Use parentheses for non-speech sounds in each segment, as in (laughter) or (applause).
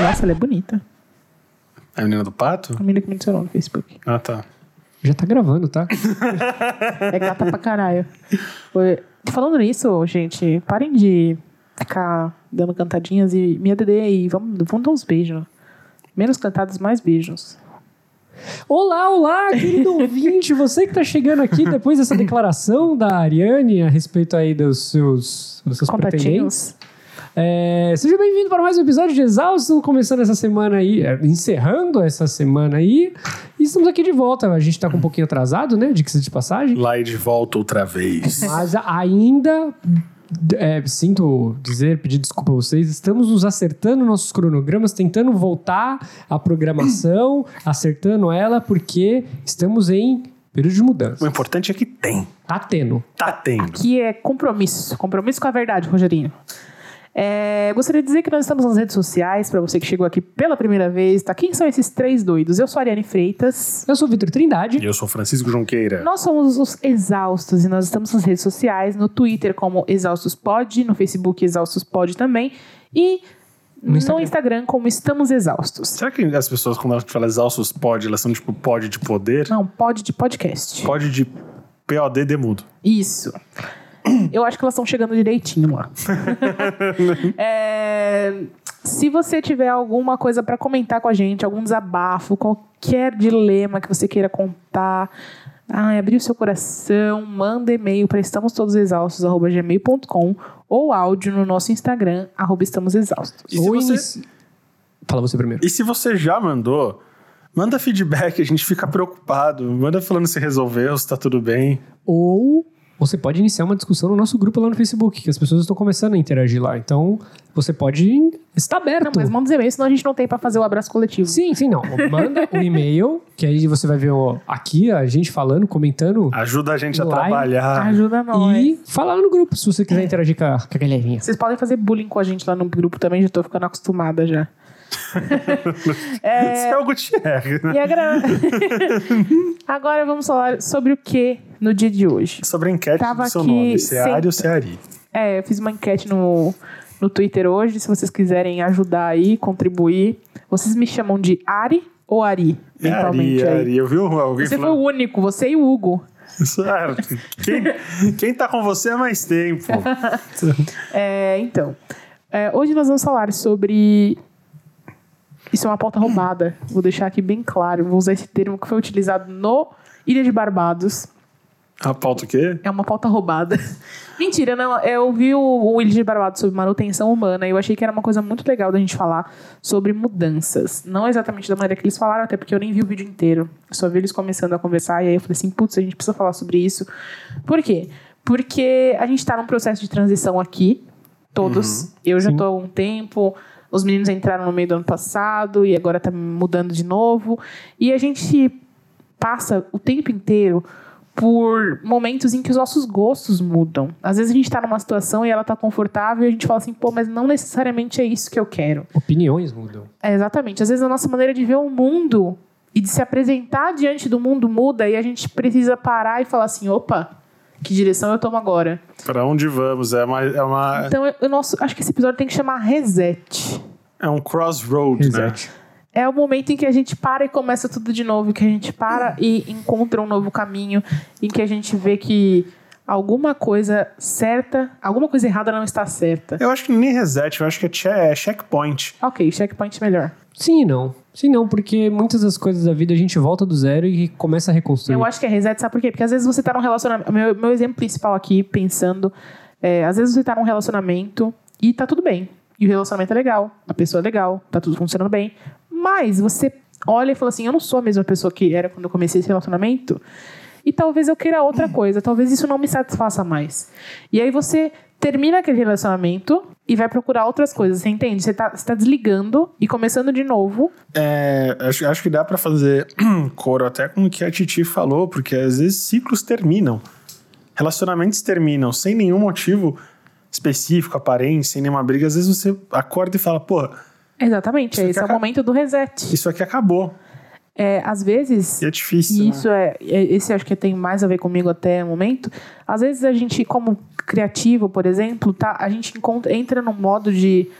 Nossa, ela é bonita. A menina do pato? A menina que me adicionou no Facebook. Ah, tá. Já tá gravando, tá? É gata pra caralho. Falando nisso, gente, parem de ficar dando cantadinhas e me ADD aí. Vamos, vamos dar uns beijos. Menos cantados, mais beijos. Olá, olá, querido (laughs) ouvinte, você que tá chegando aqui depois dessa declaração da Ariane a respeito aí dos seus, dos seus pretendentes. É, seja bem-vindo para mais um episódio de Exausto, começando essa semana aí, é, encerrando essa semana aí. E estamos aqui de volta. A gente tá com um pouquinho atrasado, né? De que de passagem. Lá e de volta outra vez. Mas ainda é, sinto dizer, pedir desculpa a vocês, estamos nos acertando nossos cronogramas, tentando voltar à programação, (clears throat) acertando ela, porque estamos em período de mudança. O importante é que tem. Tá tendo. Tá tendo. Aqui é compromisso. Compromisso com a verdade, Rogerinho. É, gostaria de dizer que nós estamos nas redes sociais, para você que chegou aqui pela primeira vez, tá? Quem são esses três doidos? Eu sou a Ariane Freitas. Eu sou o Vitor Trindade. E eu sou Francisco Junqueira. Nós somos os Exaustos e nós estamos nas redes sociais, no Twitter como Exaustos Pod, no Facebook Exaustos Pod também e No no Instagram. Instagram, como Estamos Exaustos. Será que as pessoas, quando elas falam exaustos pod, elas são tipo pod de poder? Não, pod de podcast. Pod de POD demudo. Isso. (clears throat) Eu acho que elas estão chegando direitinho lá. (laughs) É, se você tiver alguma coisa para comentar com a gente, algum desabafo, qualquer dilema que você queira contar, ai, abrir o seu coração, manda e-mail para estamostodosexaustos@gmail.com ou áudio no nosso Instagram arroba estamos exaustos. E se Ou você- inici- Fala você primeiro. E se você já mandou, manda feedback, a gente fica preocupado. Manda falando se resolveu, se tá tudo bem. Ou você pode iniciar uma discussão no nosso grupo lá no Facebook, que as pessoas estão começando a interagir lá. Então, você pode estar aberto. Não, mas manda os e-mails, senão a gente não tem para fazer o abraço coletivo. Sim, sim, não. Manda o e-mail, que aí você vai ver ó, aqui a gente falando, comentando. Ajuda a gente a trabalhar. Ajuda nós. E falar lá no grupo, se você quiser interagir com a, com a galerinha. Vocês podem fazer bullying com a gente lá no grupo também, já tô ficando acostumada já. (laughs) Esse é o Gutierrez, né? E agra- (laughs) Agora vamos falar sobre o que no dia de hoje. Sobre a enquete Tava do seu aqui nome, Seari sem- ou Seari? É, eu fiz uma enquete no, no Twitter hoje, se vocês quiserem ajudar aí, contribuir. Vocês me chamam de Ari ou Ari, É Ari, aí? Ari. Eu vi alguém Você foi falando... o único, você e o Hugo. Certo. Quem, quem tá com você há mais tempo. (laughs) É, então, é, hoje nós vamos falar sobre. Isso é uma pauta roubada. Vou deixar aqui bem claro. Vou usar esse termo que foi utilizado no Ilha de Barbados. A pauta o quê? É uma pauta roubada. (laughs) Mentira, não. Eu vi o, o Ilha de Barbados sobre manutenção humana e eu achei que era uma coisa muito legal da gente falar sobre mudanças. Não exatamente da maneira que eles falaram, até porque eu nem vi o vídeo inteiro. Eu só vi eles começando a conversar e aí eu falei assim, putz, a gente precisa falar sobre isso. Por quê? Porque a gente tá num processo de transição aqui, todos. Eu já Sim. tô há um tempo, os meninos entraram no meio do ano passado e agora tá mudando de novo. E a gente passa o tempo inteiro por momentos em que os nossos gostos mudam. Às vezes a gente tá numa situação e ela tá confortável e a gente fala assim, pô, mas não necessariamente é isso que eu quero. Opiniões mudam. É, exatamente. Às vezes a nossa maneira de ver o mundo e de se apresentar diante do mundo muda e a gente precisa parar e falar assim, opa, que direção eu tomo agora? Pra onde vamos? É, uma, é, uma, Então, eu, eu nosso, acho que esse episódio tem que chamar Reset. é um crossroad, né? Reset. É o momento em que a gente para e começa tudo de novo, que a gente para e encontra um novo caminho, em que a gente vê que alguma coisa certa, alguma coisa errada não está certa. Eu acho que nem reset, eu acho que é, che- é checkpoint. Ok, checkpoint melhor. Sim e não. Sim e não, porque muitas das coisas da vida a gente volta do zero e começa a reconstruir. Eu acho que é reset, sabe por quê? Porque às vezes você tá num relacionamento. Meu, meu exemplo principal aqui, pensando, é, às vezes você tá num relacionamento e tá tudo bem. E o relacionamento é legal, a pessoa é legal, tá tudo funcionando bem. Mas você olha e fala assim: eu não sou a mesma pessoa que era quando eu comecei esse relacionamento. E talvez eu queira outra coisa, talvez isso não me satisfaça mais. E aí você termina aquele relacionamento e vai procurar outras coisas, você entende? Você tá, você tá desligando e começando de novo. É, acho, acho que dá pra fazer (clears throat) coro até com o que a Titi falou, porque às vezes ciclos terminam. Relacionamentos terminam sem nenhum motivo específico, aparente, sem nenhuma briga. Às vezes você acorda e fala, pô, Exatamente, esse é o momento do reset. isso aqui acabou. É, às vezes, E é difícil. E né? isso é, é- esse acho que tem mais a ver comigo até o momento. Às vezes a gente, como criativo, por exemplo, tá, a gente encontra, entra num modo de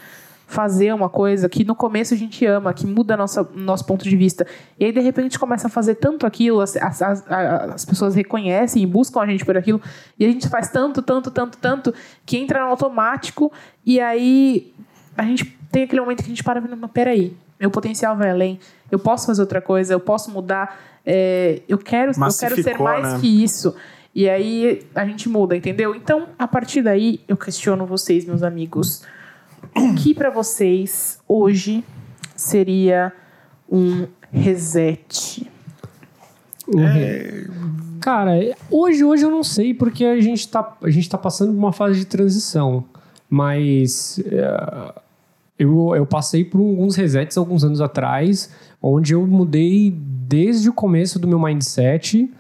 fazer uma coisa que no começo a gente ama, que muda nossa, nosso ponto de vista. E aí, de repente, começa a fazer tanto aquilo, as, as, as, as pessoas reconhecem e buscam a gente por aquilo, e a gente faz tanto, tanto, tanto, tanto, que entra no automático, e aí a gente tem aquele momento que a gente para e fala, peraí, meu potencial vai além, eu posso fazer outra coisa, eu posso mudar, é, eu, quero, eu quero ser mais né? que isso. E aí a gente muda, entendeu? Então, a partir daí, eu questiono vocês, meus amigos. O que pra vocês hoje seria um reset? É, Cara, hoje, hoje eu não sei, porque a gente tá, a gente tá passando por uma fase de transição. Mas é, eu, eu passei por alguns resets alguns anos atrás, onde eu mudei desde o começo do meu mindset,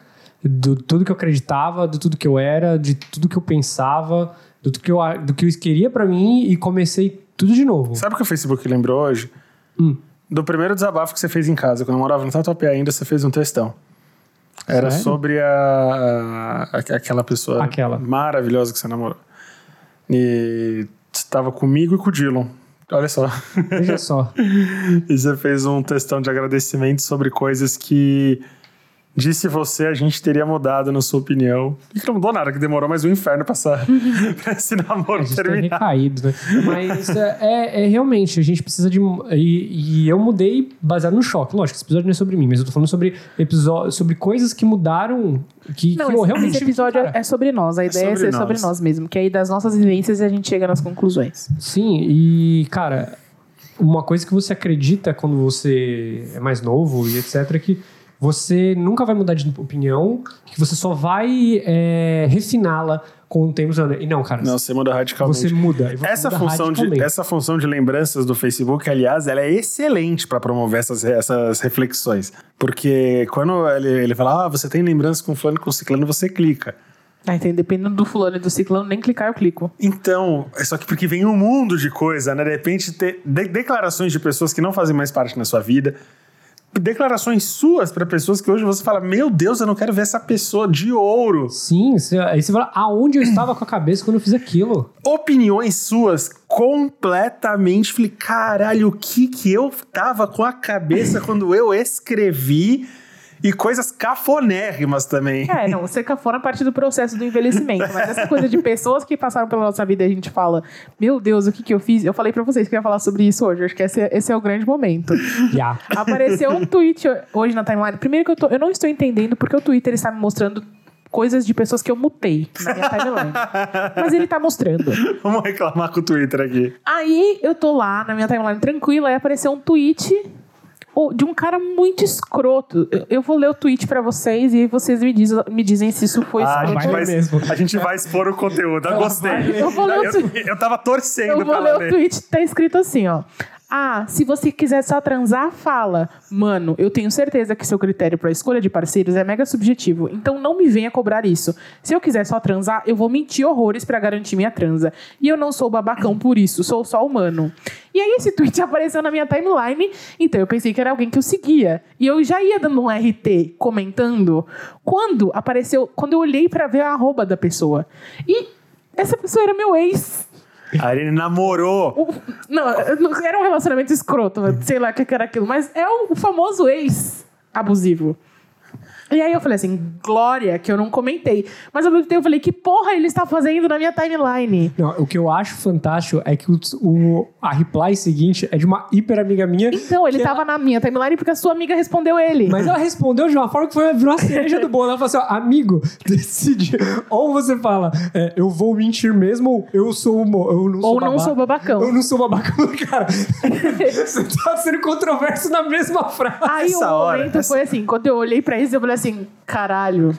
do tudo que eu acreditava, do tudo que eu era, de tudo que eu pensava, do que eu, do que eu queria pra mim e comecei tudo de novo. Sabe o que o Facebook lembrou hoje? Hum. Do primeiro desabafo que você fez em casa. Quando eu morava no Tatuapé ainda, você fez um textão. Era Sério? sobre a, a- aquela pessoa Aquela. maravilhosa que você namorou. E estava comigo e com o Dillon. Olha só. Veja só. (laughs) E você fez um textão de agradecimento sobre coisas que disse você a gente teria mudado, na sua opinião. E que não mudou nada, que demorou mais um inferno pra, essa, (laughs) pra esse namoro A gente terminar. recaído, né? Mas é, é- é realmente, a gente precisa de. E, e eu mudei baseado no choque. Lógico, esse episódio não é sobre mim, mas eu tô falando sobre episódio, sobre coisas que mudaram. Que, Não, que esse, realmente. esse episódio cara, é sobre nós. A ideia é, sobre ser sobre nós. nós mesmo. Que aí das nossas vivências a gente chega nas conclusões. Sim, e, cara, uma coisa que você acredita quando você é mais novo e etc. é que você nunca vai mudar de opinião, que você só vai é, refiná-la com o tempo. E não, cara, Não, você muda radicalmente. você muda. você Essa muda função, de, essa função de lembranças do Facebook, aliás, ela é excelente para promover essas, essas reflexões. Porque quando ele, ele fala, ah, você tem lembranças com fulano e com ciclano, você clica. Ah, então, dependendo do fulano e do ciclano, nem clicar eu clico. Então, é só que porque vem um mundo de coisa, né? De repente, ter de- declarações de pessoas que não fazem mais parte na sua vida. Declarações suas para pessoas que hoje você fala, meu Deus, eu não quero ver essa pessoa de ouro. Sim, você, aí você fala, aonde eu estava com a cabeça quando eu fiz aquilo? opiniões suas completamente. Falei, caralho, o que que eu tava com a cabeça quando eu escrevi? E coisas cafonérrimas também. É, não, ser cafona a partir do processo do envelhecimento. Mas essa coisa de pessoas que passaram pela nossa vida e a gente fala, meu Deus, o que que eu fiz? Eu falei pra vocês que eu ia falar sobre isso hoje. Acho que esse, é- esse é o grande momento. Já. Apareceu um tweet hoje na timeline. Primeiro que eu, tô, eu não estou entendendo porque o Twitter está me mostrando coisas de pessoas que eu mutei na minha timeline. Mas ele tá mostrando. Vamos reclamar com o Twitter aqui. Aí eu tô lá na minha timeline tranquila e apareceu um tweet de um cara muito escroto. Eu, vou ler o tweet pra vocês e vocês me, diz, me dizem se isso foi Ah, a, escroto. gente vai a gente vai expor o conteúdo. Eu gostei. ler. Eu vou ler o eu, eu tava torcendo Eu vou pra ler ela o ler. tweet, tá escrito assim, ó. Ah, se você quiser só transar, fala. Mano, eu tenho certeza que seu critério pra escolha de parceiros é mega subjetivo, então não me venha cobrar isso. Se eu quiser só transar, eu vou mentir horrores pra garantir minha transa. E eu não sou babacão por isso, sou só humano. E aí esse tweet (laughs) apareceu na minha timeline, então eu pensei que era alguém que eu seguia. E eu já ia dando um RT comentando quando apareceu, quando eu olhei pra ver a arroba da pessoa. E essa pessoa era meu ex. A Arine namorou. O- não, era um relacionamento escroto, sei lá o que era aquilo, mas é o famoso ex abusivo. E aí eu falei assim, glória, que eu não comentei. Mas ao mesmo tempo eu falei, que porra ele está fazendo na minha timeline? Não, o que eu acho fantástico é que o, o- a reply seguinte é de uma hiper amiga minha. Então, ele estava na minha timeline porque a sua amiga respondeu ele. Mas ela respondeu de uma forma que foi virou a cereja do bolo. Ela falou assim: ó, amigo, (laughs) decide. Ou você fala, é, eu vou mentir mesmo, ou eu sou uma, eu não sou Ou não sou babacão. Eu não sou babaca, (laughs) cara. você tá sendo controverso na mesma frase. Aí Essa o hora, momento essa- foi assim, quando eu olhei pra isso, eu falei assim, caralho.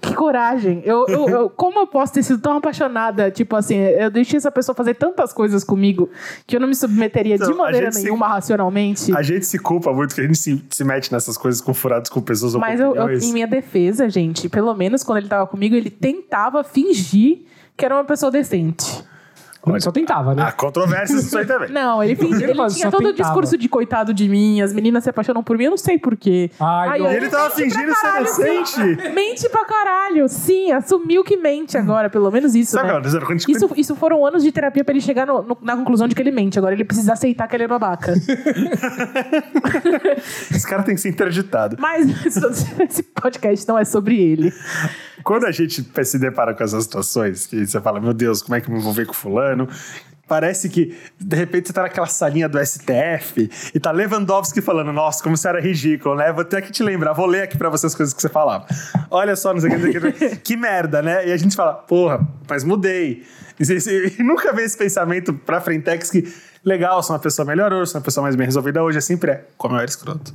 Que coragem. Eu, eu- eu- como eu posso ter sido tão apaixonada? Tipo assim, eu deixei essa pessoa fazer tantas coisas comigo que eu não me submeteria Então, de maneira gente se- nenhuma racionalmente. A gente se culpa muito que a gente se, se mete nessas coisas com furados com pessoas ou Mas eu, eu- em minha defesa, gente, pelo menos quando ele tava comigo, ele tentava fingir que era uma pessoa decente. Só tentava, né? Há controvérsias isso aí também. (laughs) Não, ele, fingia, ele Mas tinha só todo o tentava. discurso de coitado de mim, as meninas se apaixonam por mim, eu não sei porquê. Ai, não. E ele tava fingindo ser inocente. Mente pra caralho, sim, assumiu que mente agora, pelo menos isso, Sabe né? quando a gente- Isso, isso foram anos de terapia pra ele chegar no- no- na conclusão de que ele mente. Agora ele precisa aceitar que ele é babaca. (laughs) Esse cara tem que ser interditado. Mas esse podcast não é sobre ele. Quando a gente se depara com essas situações, que você fala, meu Deus, como é que eu me envolver com fulano? Parece que, de repente, você tá naquela salinha do STF e tá Lewandowski falando, nossa, como você era ridículo, né? Vou ter que te lembrar, vou ler aqui pra você as coisas que você falava. Olha só, não sei o que, não sei que. merda, né? E a gente fala, porra, mas mudei. E, você- e nunca vê esse pensamento pra Frentex que, legal, sou uma pessoa melhor hoje, sou uma pessoa mais bem resolvida hoje, é sempre é, como eu era escroto.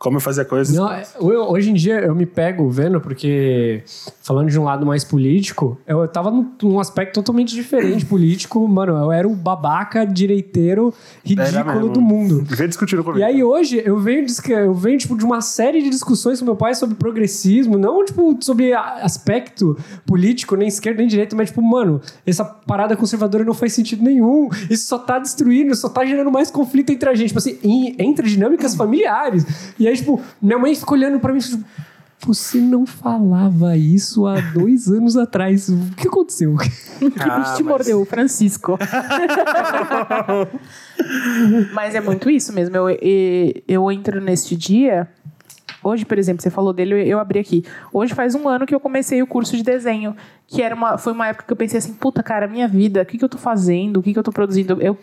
Como eu fazia coisas. Não, é, eu- hoje em dia eu me pego vendo, porque falando de um lado mais político, eu tava num, num aspecto totalmente diferente político, mano. Eu era o babaca direiteiro ridículo do mundo. Vem discutindo comigo. E aí hoje eu venho, eu venho tipo, de uma série de discussões com meu pai sobre progressismo, não tipo sobre aspecto político, nem esquerda nem direita, mas tipo, mano, essa parada conservadora não faz sentido nenhum. Isso só tá destruindo, só tá gerando mais conflito entre a gente, tipo assim, entre dinâmicas familiares. E aí, tipo, minha mãe fica olhando pra mim e tipo, você não falava isso há dois anos atrás. O que aconteceu? (laughs) Que bicho te mas- mordeu, Francisco. (laughs) Mas é muito isso mesmo. Eu, e- eu entro neste dia. Hoje, por exemplo, você falou dele, eu, eu abri aqui. Hoje faz um ano que eu comecei o curso de desenho. Que era uma, foi uma época que eu pensei assim, puta, cara, minha vida, o que, que eu tô fazendo? O que, que eu tô produzindo? Eu,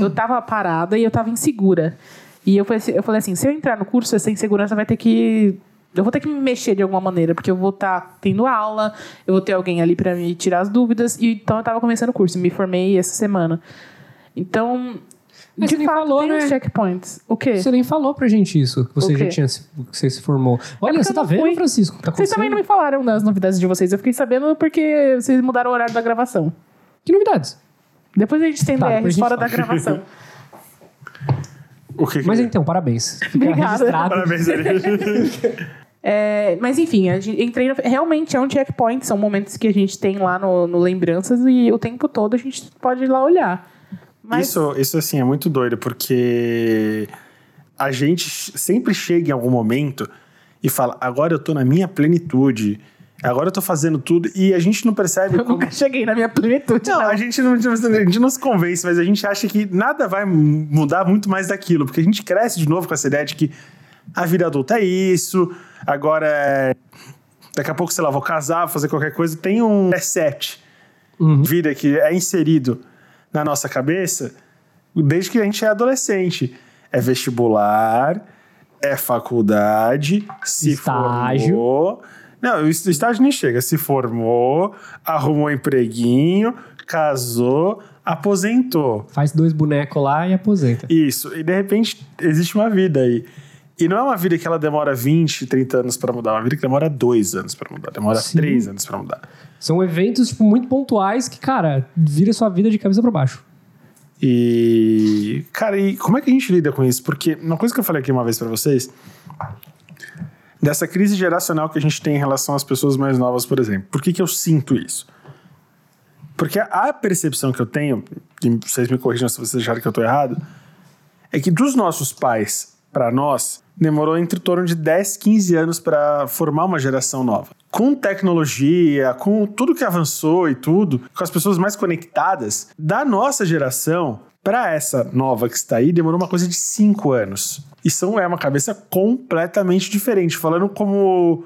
eu tava parada e eu tava insegura. E eu falei, assim- eu falei assim, se eu entrar no curso, essa insegurança vai ter que. Eu vou ter que me mexer de alguma maneira, porque eu vou estar tendo aula, eu vou ter alguém ali para me tirar as dúvidas. E então eu tava começando o curso, me formei essa semana. Então, Mas de você fato, falou, tem né? checkpoints. O quê? Você nem falou pra gente isso, que você já tinha se, que você se formou. Olha, porque você tá vendo, fui. Francisco? Tá Vocês também não me falaram das novidades de vocês. Eu fiquei sabendo porque vocês mudaram o horário da gravação. Que novidades? Depois a gente tem Tá, DRs fora da gravação. (laughs) O que que- Mas então, parabéns. (laughs) Fica Obrigada. registrado. Parabéns, Ari. (laughs) É, mas enfim, a gente, entrei no- realmente é um checkpoint, são momentos que a gente tem lá no, no Lembranças e o tempo todo a gente pode ir lá olhar. Mas Isso, isso, assim, é muito doido, porque a gente sempre chega em algum momento e fala, agora eu tô na minha plenitude, agora eu tô fazendo tudo, e a gente não percebe eu como... nunca cheguei na minha plenitude. Não, Não, a gente não, a gente não se convence, mas a gente acha que nada vai mudar muito mais daquilo, porque a gente cresce de novo com essa ideia de que a vida adulta é isso, agora é- daqui a pouco, sei lá, vou casar, vou fazer qualquer coisa, tem um preset Uhum. vida que é inserido na nossa cabeça desde que a gente é adolescente. É vestibular, é faculdade, se Estágio. formou. Não, o est- estágio nem chega. Se formou, arrumou um empreguinho, casou, aposentou. Faz dois bonecos lá e aposenta. Isso. E de repente existe uma vida aí. E não é uma vida que ela demora 20, 30 anos pra mudar, é uma vida que demora 2 anos pra mudar, demora Sim. 3 anos pra mudar. São eventos, tipo, muito pontuais que, cara, vira sua vida de cabeça pra baixo. E, cara, e como é que a gente lida com isso? Porque uma coisa que eu falei aqui uma vez pra vocês, dessa crise geracional que a gente tem em relação às pessoas mais novas, por exemplo. Por que, que eu sinto isso? Porque a percepção que eu tenho, e vocês me corrijam se vocês acharem que eu tô errado, é que dos nossos pais pra nós, demorou entre torno de 10, 15 anos pra formar uma geração nova. Com tecnologia, com tudo que avançou e tudo, com as pessoas mais conectadas, da nossa geração pra essa nova que está aí, demorou uma coisa de 5 anos. São, é uma cabeça completamente diferente, falando como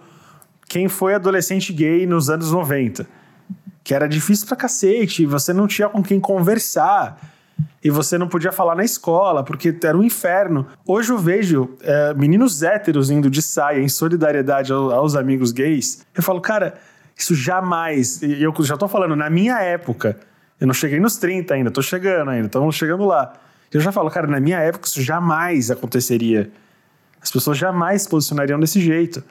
quem foi adolescente gay nos anos 90 que era difícil pra cacete, você não tinha com quem conversar. E você não podia falar na escola, porque era um inferno. Hoje eu vejo é, meninos héteros indo de saia em solidariedade ao- aos amigos gays. Eu falo, cara, isso jamais. Eu já tô falando, na minha época, eu não cheguei nos 30 ainda, tô chegando ainda, estamos chegando lá. Eu já falo, cara, na minha época isso jamais aconteceria. As pessoas jamais se posicionariam desse jeito.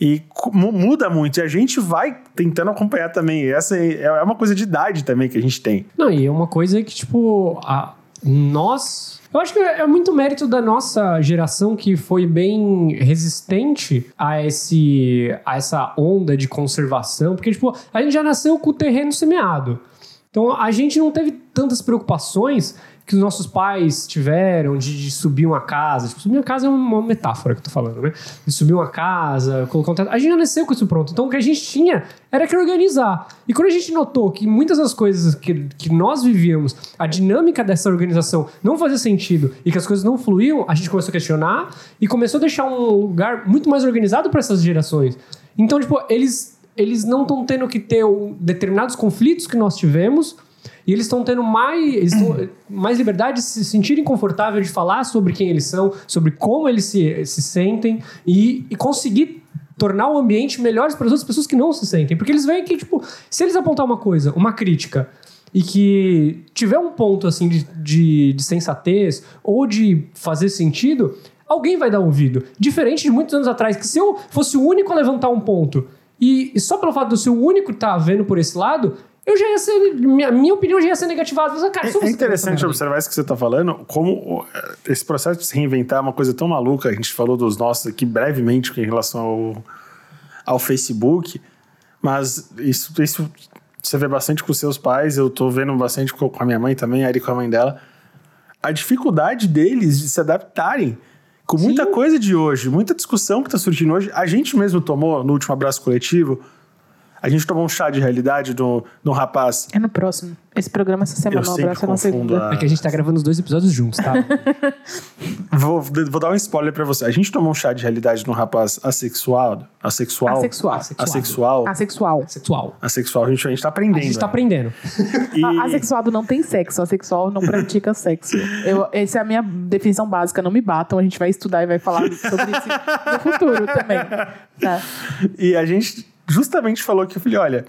E muda muito. E a gente vai tentando acompanhar também. Essa é é uma coisa de idade também que a gente tem. Não, e é uma coisa que, tipo, a, nós. Eu acho que é muito mérito da nossa geração que foi bem resistente a, esse, a essa onda de conservação, porque, tipo, a gente já nasceu com o terreno semeado. Então a gente não teve tantas preocupações que os nossos pais tiveram de, de subir uma casa. Tipo, subir uma casa é uma metáfora que eu tô falando, né? De subir uma casa, colocar um teto. A gente já nasceu com isso pronto. Então o que a gente tinha era que organizar. E quando a gente notou que muitas das coisas que, que nós vivíamos, a dinâmica dessa organização não fazia sentido e que as coisas não fluíam, a gente começou a questionar e começou a deixar um lugar muito mais organizado para essas gerações. Então, tipo, eles, eles não estão tendo que ter determinados conflitos que nós tivemos e eles estão tendo mais, (clears throat) mais liberdade de se sentirem confortáveis de falar sobre quem eles são, sobre como eles se, se sentem e, e conseguir tornar o ambiente melhor para as outras pessoas que não se sentem. Porque eles veem que, tipo, se eles apontar uma coisa, uma crítica, e que tiver um ponto, assim, de, de, de sensatez ou de fazer sentido, alguém vai dar ouvido. Diferente de muitos anos atrás, que se eu fosse o único a levantar um ponto, e, e só pelo fato de eu ser o único que tá vendo por esse lado, eu já ia ser. Minha, minha opinião já ia ser negativada. Mas, cara, É, é interessante observar isso que você está falando, como o- esse processo de se reinventar é uma coisa tão maluca. A gente falou dos nossos aqui brevemente em relação ao, ao Facebook, mas isso, isso você vê bastante com seus pais, eu tô vendo bastante com a minha mãe também, a Ari com a mãe dela. A dificuldade deles de se adaptarem com muita coisa de hoje, muita discussão que está surgindo hoje. A gente mesmo tomou, no último abraço coletivo, a gente tomou um chá de realidade do, do rapaz. É no próximo. Esse programa essa semana, Eu o abraço é na segunda. a- É que a gente tá gravando os dois episódios juntos, tá? (laughs) Vou, vou dar um spoiler pra você. A gente tomou um chá de realidade num rapaz assexual. Assexual. Assexual. Assexual. Assexual. Sexual. Assexual. A gente, a gente tá A aprendendo. gente tá né? aprendendo. E- A- Assexuado não tem sexo, assexual não pratica sexo. Eu, essa é a minha definição básica, não me batam, a gente vai estudar e vai falar sobre isso no futuro também. Tá. E a gente justamente falou que eu falei, olha,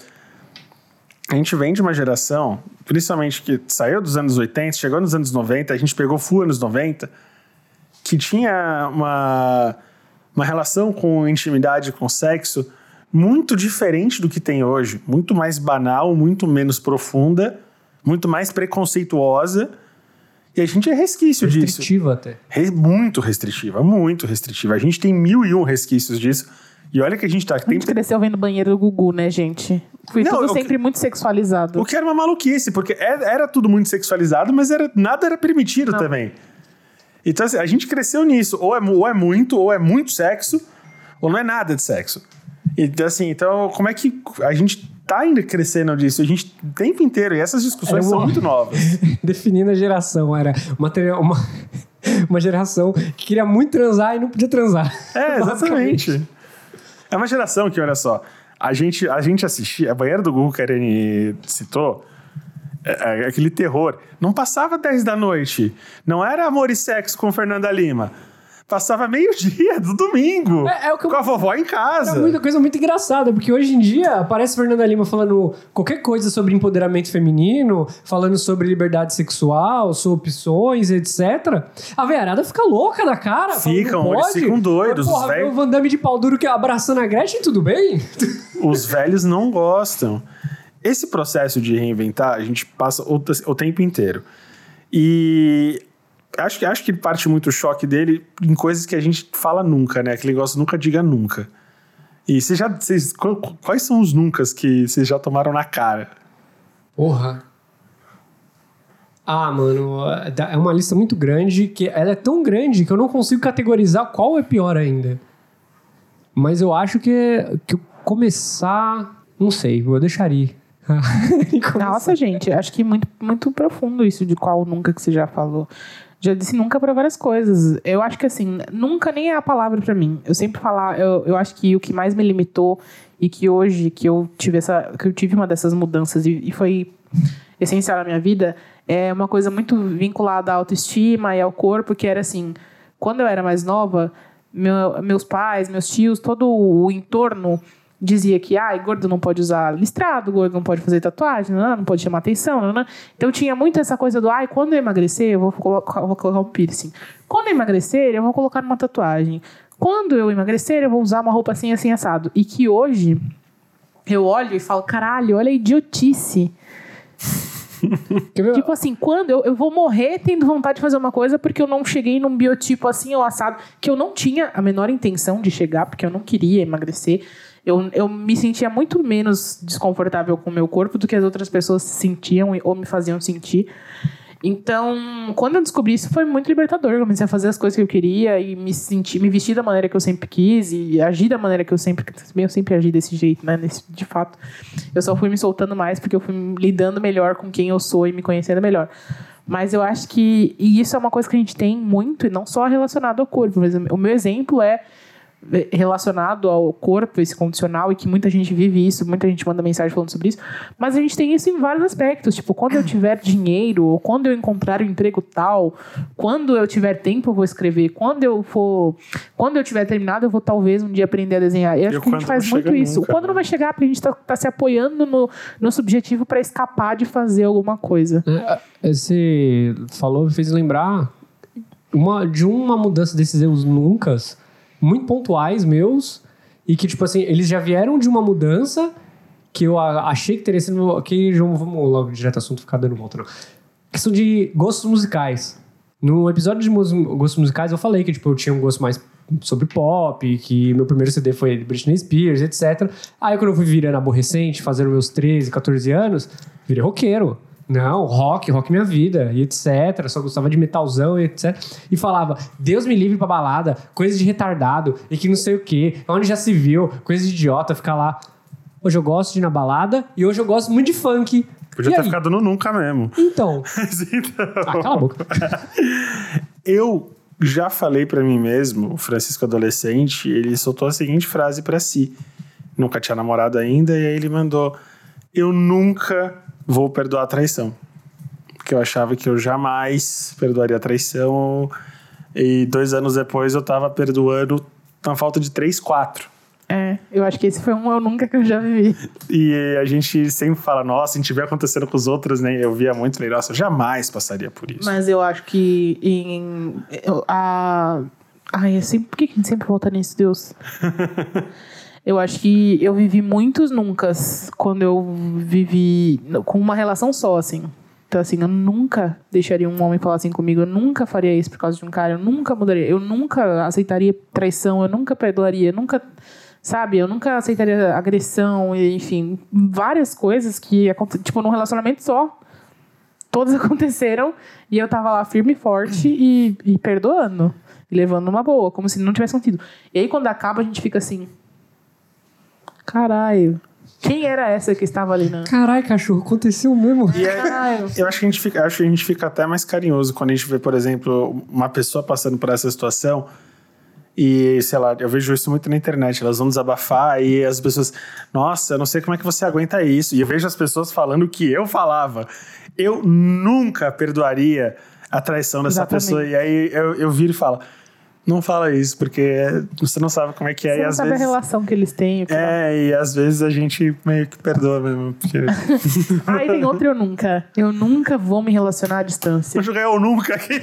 a gente vem de uma geração, principalmente que saiu dos anos 80, chegou nos anos 90, a gente pegou full anos 90, que tinha uma, uma relação com intimidade, com sexo, muito diferente do que tem hoje. Muito mais banal, muito menos profunda, muito mais preconceituosa. E a gente é resquício disso. Restritiva até. Re- muito restritiva, muito restritiva. A gente tem mil e um resquícios disso. E olha que a gente tá. A Tem, gente cresceu vendo banheiro do Gugu, né, gente? Foi Não, tudo eu- sempre muito sexualizado. o que era uma maluquice, porque era, era tudo muito sexualizado, mas era, nada era permitido também. Então, assim, a gente cresceu nisso. Ou é, ou é muito, ou é muito sexo, ou não é nada de sexo. Então, assim, então, como é que a gente tá ainda crescendo disso? A gente o tempo inteiro, e essas discussões são uma- muito novas. (laughs) Definindo a geração, era te- uma, (laughs) uma geração que queria muito transar e não podia transar. É, (laughs) exatamente. É uma geração que, olha só, a gente, a gente assistia, a banheira do Google que a Irene citou, é, é aquele terror. Não passava 10 da noite. Não era amor e sexo com Fernanda Lima. Passava meio-dia do domingo. É- é o que eu- com a vovó em casa. muita coisa muito engraçada, porque hoje em dia aparece Fernanda Lima falando qualquer coisa sobre empoderamento feminino, falando sobre liberdade sexual, sobre opções, etc. A veiarada fica louca da cara. fala, Ficam, não eles ficam doidos, Porra, os velhos- o Van Damme de pau duro que abraçando a Gretchen, tudo bem? (laughs) Os velhos não gostam. Esse processo de reinventar, a gente passa o, o tempo inteiro. E acho, que- acho que parte muito o choque dele em coisas que a gente fala nunca, né? Aquele negócio nunca diga nunca. E vocês já. Vocês, qu- quais são os nuncas que vocês já tomaram na cara? Porra. Ah, mano, é uma lista muito grande que ela é tão grande que eu não consigo categorizar qual é pior ainda. Mas eu acho que, que eu começar, não sei, eu deixaria. (laughs) Nossa, gente, acho que muito, muito profundo isso de qual nunca que você já falou. Já disse nunca para várias coisas. Eu acho que assim, nunca nem é a palavra para mim. Eu sempre falar, eu, eu acho que o que mais me limitou e que hoje que eu tive essa, que eu tive uma dessas mudanças e, e foi essencial na minha vida é uma coisa muito vinculada à autoestima e ao corpo, que era assim, quando eu era mais nova, meu- meus pais, meus tios, todo o entorno dizia que ah, gordo não pode usar listrado, gordo não pode fazer tatuagem, não, não pode chamar atenção. Não, não. Então tinha muito essa coisa do ai, quando eu emagrecer, eu vou colocar, vou colocar um piercing. Quando eu emagrecer, eu vou colocar uma tatuagem. Quando eu emagrecer, eu vou usar uma roupa assim, assim, assado. E que hoje eu olho e falo, caralho, olha a idiotice. (laughs) Tipo assim, quando eu, eu vou morrer tendo vontade de fazer uma coisa porque eu não cheguei num biotipo assim ou assado, que eu não tinha a menor intenção de chegar, porque eu não queria emagrecer. Eu, eu me sentia muito menos desconfortável com o meu corpo do que as outras pessoas se sentiam ou me faziam sentir. Então, quando eu descobri isso, foi muito libertador. Eu comecei a fazer as coisas que eu queria e me sentir, me vestir da maneira que eu sempre quis e agir da maneira que eu sempre, bem, eu sempre agi desse jeito, né? Nesse, de fato, eu só fui me soltando mais porque eu fui lidando melhor com quem eu sou e me conhecendo melhor. Mas eu acho que e isso é uma coisa que a gente tem muito e não só relacionado ao corpo. Mas o meu exemplo é relacionado ao corpo, esse condicional, e que muita gente vive isso, muita gente manda mensagem falando sobre isso, mas a gente tem isso em vários aspectos, tipo, quando eu tiver (coughs) dinheiro, ou quando eu encontrar um emprego tal, quando eu tiver tempo eu vou escrever, quando eu for, quando eu tiver terminado eu vou talvez um dia aprender a desenhar. Eu acho que a gente faz muito isso. nunca, quando né? não vai chegar, porque a gente tá, tá se apoiando no, no subjetivo para escapar de fazer alguma coisa. É, Você falou, me fez lembrar uma, de uma mudança desses erros nunca, muito pontuais meus, e que, tipo assim, eles já vieram de uma mudança que eu achei que teria sido. Vamos logo direto ao assunto, ficar dando volta, não. Questão de gostos musicais. No episódio de gostos musicais, eu falei que, tipo, eu tinha um gosto mais sobre pop, que meu primeiro CD foi Britney Spears, etc. Aí, quando eu fui virando aborrecente, fazendo meus 13, 14 anos, virei roqueiro. Não, rock, rock minha vida, e etc. Só gostava de metalzão e etc. E falava, Deus me livre pra balada, coisa de retardado, e que não sei o quê, onde já se viu, coisa de idiota, ficar lá. Hoje eu gosto de ir na balada, e hoje eu gosto muito de funk. Podia E ter aí? ficado no nunca mesmo. Então, (laughs) Então, ah, cala a boca. (laughs) Eu já falei pra mim mesmo, o Francisco adolescente, ele soltou a seguinte frase pra si. Nunca tinha namorado ainda, e aí ele mandou: Eu nunca vou perdoar a traição. Porque eu achava que eu jamais perdoaria a traição. E dois anos depois eu tava perdoando na falta de três, quatro. É, eu acho que esse foi um eu nunca que eu já vivi. E a gente sempre fala, nossa, se tiver acontecendo com os outros, né? Eu via muito, falei, nossa, eu jamais passaria por isso. Mas eu acho que em. eu- A. Ai, eu sempre, por que que a gente sempre volta nisso, Deus? (laughs) eu acho que eu vivi muitos nunca quando eu vivi com uma relação só, assim. Então, assim, eu nunca deixaria um homem falar assim comigo. Eu nunca faria isso por causa de um cara. Eu nunca mudaria. Eu nunca aceitaria traição. Eu nunca perdoaria. Eu nunca. Sabe? Eu nunca aceitaria agressão. Enfim, várias coisas que. Tipo, num relacionamento só todas (laughs) aconteceram e eu tava lá firme e forte e, e perdoando. E levando numa boa, como se não tivesse sentido. E aí, quando acaba, a gente fica assim. Caralho. Quem era essa que estava ali, né? Caralho, cachorro, aconteceu mesmo. E aí, Caralho. Eu acho que, a gente fica, acho que a gente fica até mais carinhoso quando a gente vê, por exemplo, uma pessoa passando por essa situação e, sei lá, eu vejo isso muito na internet, elas vão desabafar e as pessoas, nossa, eu não sei como é que você aguenta isso. E eu vejo as pessoas falando o que eu falava. Eu nunca perdoaria a traição dessa Exatamente. pessoa. E aí eu, eu viro e falo, não fala isso, porque você não sabe como é que é. Você e não às sabe vezes... a relação que eles têm. que É, e às vezes a gente meio que perdoa mesmo. Porque... (laughs) Aí tem outro eu nunca. Eu nunca vou me relacionar à distância. Vou jogar eu nunca aqui. (laughs)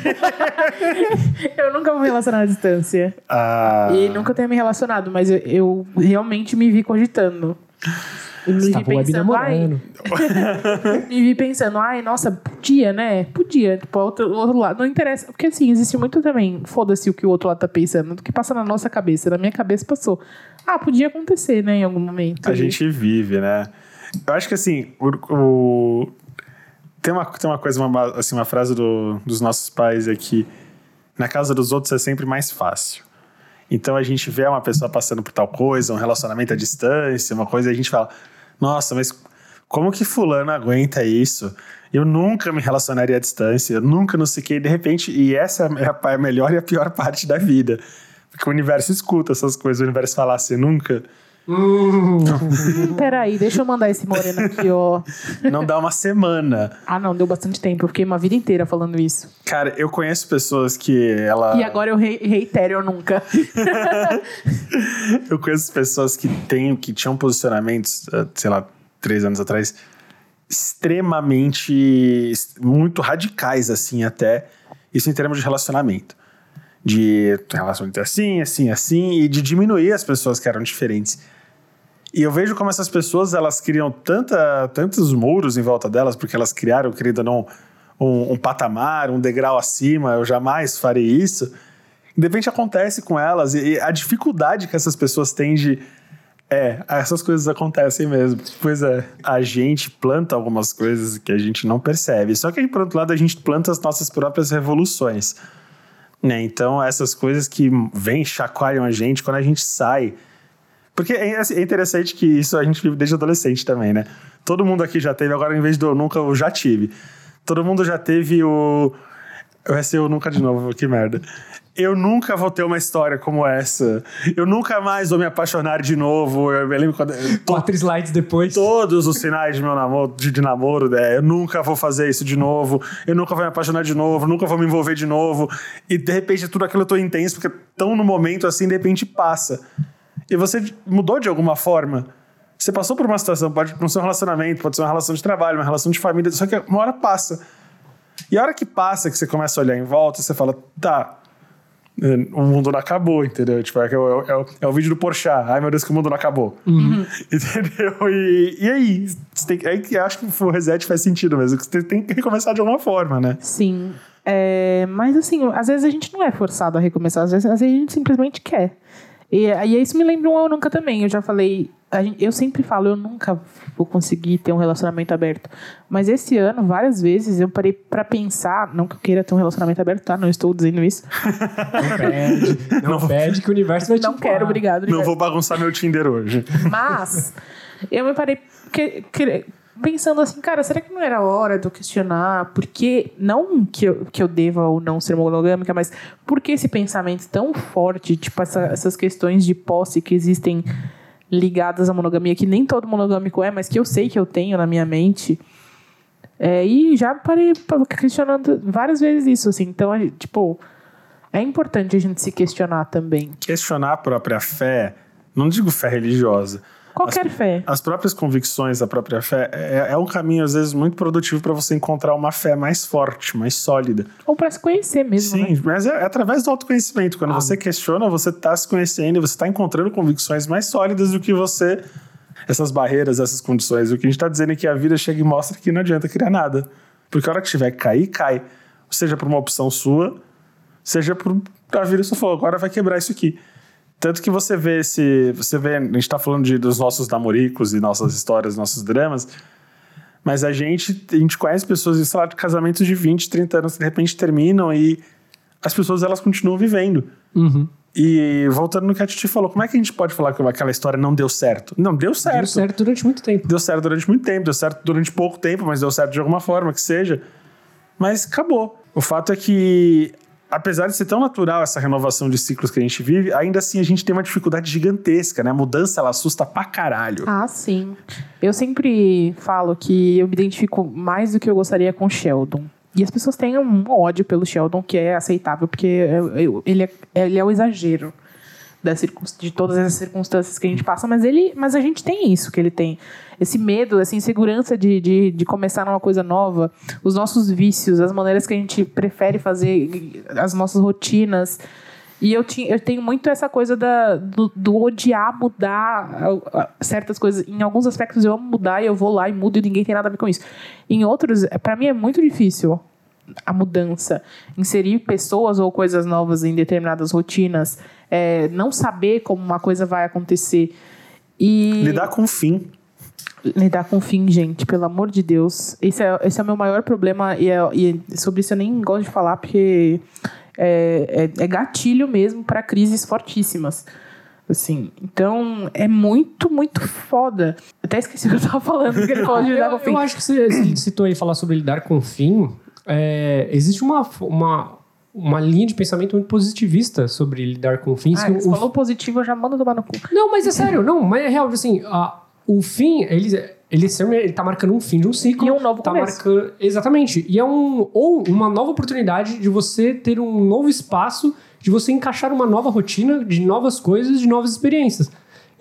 Eu nunca vou me relacionar à distância. Ah, E nunca tenho me relacionado, mas eu, eu realmente me vi cogitando. E me Você vi pensando, ai, namorando. (laughs) me vi pensando, ai, nossa, podia, né? Podia, tipo, outro, outro lado. Não interessa. Porque assim, existe muito também, foda-se o que o outro lado tá pensando, do que passa na nossa cabeça. Na minha cabeça passou. Ah, podia acontecer, né, em algum momento. a gente vive, né? Eu acho que assim, o, o- tem, uma, tem uma coisa, uma, assim, uma frase do- dos nossos pais aqui. Na casa dos outros é sempre mais fácil. Então a gente vê uma pessoa passando por tal coisa, um relacionamento à distância, uma coisa, e a gente fala: Nossa, mas como que Fulano aguenta isso? Eu nunca me relacionaria à distância, eu nunca não sei o que. De repente, e essa é a melhor e a pior (laughs) parte da vida. Porque o universo escuta essas coisas, o universo fala assim: nunca. (laughs) Peraí, deixa eu mandar esse moreno aqui, ó. Não dá uma semana. Ah, não, deu bastante tempo. Eu fiquei uma vida inteira falando isso. Cara, eu conheço pessoas que ela. E agora eu re reitero eu nunca. (laughs) Eu conheço pessoas que têm, que tinham posicionamentos, eh, sei lá, três anos atrás, extremamente, muito radicais, assim, até. Isso em termos de relacionamento. De relacionamento assim, assim, assim, e de diminuir as pessoas que eram diferentes. E eu vejo como essas pessoas, elas criam tanta, tantos muros em volta delas, porque elas criaram, querido ou não, um, um patamar, um degrau acima, eu jamais farei isso. De repente acontece com elas, e, e a dificuldade que essas pessoas têm de É, essas coisas acontecem mesmo. Pois é, a gente planta algumas coisas que a gente não percebe. Só que por outro lado, a gente planta as nossas próprias revoluções. Né? Então, essas coisas que vêm, chacoalham a gente quando a gente sai. Porque é assim, é interessante que isso a gente vive desde adolescente também, né? Todo mundo aqui já teve, agora em vez do eu nunca, eu já tive. Todo mundo já teve o. Vai ser o nunca de novo, que merda eu nunca vou ter uma história como essa. Eu nunca mais vou me apaixonar de novo. Eu me lembro quando. Quatro slides depois. Todos os sinais de meu namoro, de, de namoro, né? Eu nunca vou fazer isso de novo. Eu nunca vou me apaixonar de novo. Nunca vou me envolver de novo. E de repente tudo aquilo eu tô intenso, porque tão no momento assim, de repente passa. E você mudou de alguma forma. Você passou por uma situação, pode não ser um relacionamento, pode ser uma relação de trabalho, uma relação de família, só que uma hora passa. E a hora que passa, que você começa a olhar em volta, você fala, tá, o mundo não acabou, entendeu? Tipo, é, é, é, é, o vídeo do Porsche. Ai, meu Deus, que o mundo não acabou. Uhum. (laughs) Entendeu? E, e aí? Você tem, aí que acho que o reset faz sentido mesmo. Você tem que recomeçar de alguma forma, né? Sim. É, mas assim, às vezes a gente não é forçado a recomeçar, às vezes, às vezes a gente simplesmente quer. E, e isso me lembra um Eu Nunca também. Eu já falei, gente, eu sempre falo, eu nunca vou conseguir ter um relacionamento aberto. Mas esse ano, várias vezes, eu parei para pensar, não que eu queira ter um relacionamento aberto, tá? Não estou dizendo isso. Não pede, não, não pede que o universo vai te Não quero, obrigado, obrigado. Não vou bagunçar meu Tinder hoje. Mas, eu me parei que, que, pensando assim, cara, será que não era hora de eu questionar por que, não que eu, que eu deva ou não ser monogâmica, mas por que esse pensamento tão forte, tipo essa, essas questões de posse que existem ligadas à monogamia, que nem todo monogâmico é, mas que eu sei que eu tenho na minha mente. É, e já parei questionando várias vezes isso, assim. Então, tipo, é importante a gente se questionar também. Questionar a própria fé, não digo fé religiosa, Qualquer as, fé. As próprias convicções da própria fé é, é um caminho, às vezes, muito produtivo para você encontrar uma fé mais forte, mais sólida. Ou para se conhecer mesmo. Sim, né? mas é, é, através do autoconhecimento. Quando ah. você questiona, você está se conhecendo e você está encontrando convicções mais sólidas do que você. Essas barreiras, essas condições. O que a gente está dizendo é que a vida chega e mostra que não adianta criar nada. Porque a hora que tiver que cair, cai. Seja por uma opção sua, seja por a vida só falou, agora vai quebrar isso aqui. Tanto que você vê esse. Você vê, a gente está falando de, dos nossos namoricos e nossas histórias, nossos dramas. Mas a gente, a gente conhece pessoas, sei lá, de casamentos de 20, 30 anos que de repente terminam e as pessoas elas continuam vivendo. Uhum. E voltando no que a Titi falou, como é que a gente pode falar que aquela história não deu certo? Não, deu certo. Deu certo durante muito tempo. Deu certo durante muito tempo, deu certo durante pouco tempo, mas deu certo de alguma forma que seja. Mas acabou. O fato é que apesar de ser tão natural essa renovação de ciclos que a gente vive, ainda assim a gente tem uma dificuldade gigantesca, né? A mudança, ela assusta pra caralho. Ah, sim. Eu sempre falo que eu me identifico mais do que eu gostaria com Sheldon. E as pessoas têm um ódio pelo Sheldon que é aceitável, porque ele é, ele é o exagero de todas essas circunstâncias que a gente passa, mas ele, mas a gente tem isso que ele tem, esse medo, essa insegurança de, de, de começar numa coisa nova, os nossos vícios, as maneiras que a gente prefere fazer, as nossas rotinas. E eu, tinha, eu tenho muito essa coisa da, do, do, odiar mudar certas coisas. Em alguns aspectos eu amo mudar e eu vou lá e mudo e ninguém tem nada a ver com isso. Em outros, para mim é muito difícil a mudança, inserir pessoas ou coisas novas em determinadas rotinas, é, não saber como uma coisa vai acontecer. E lidar com o fim. Lidar com fim, gente, pelo amor de Deus. Esse é, esse é o meu maior problema e, é, e sobre isso eu nem gosto de falar porque é, é, é gatilho mesmo para crises fortíssimas. Assim, então é muito, muito foda. Até esqueci o que eu tava falando, que ele (laughs) lidar com o fim. Eu acho que você citou aí falar sobre lidar com fim é, existe uma, uma, uma linha de pensamento muito positivista sobre lidar com fins. Ah, você o, falou positivo, eu já mando tomar no cu. Não, mas é sério, não, mas é real, assim, a, o fim, ele, ele, ele tá marcando um fim de um ciclo. E um novo tá começo. Marcando, exatamente. E é um, ou uma nova oportunidade de você ter um novo espaço, de você encaixar uma nova rotina, de novas coisas, de novas experiências.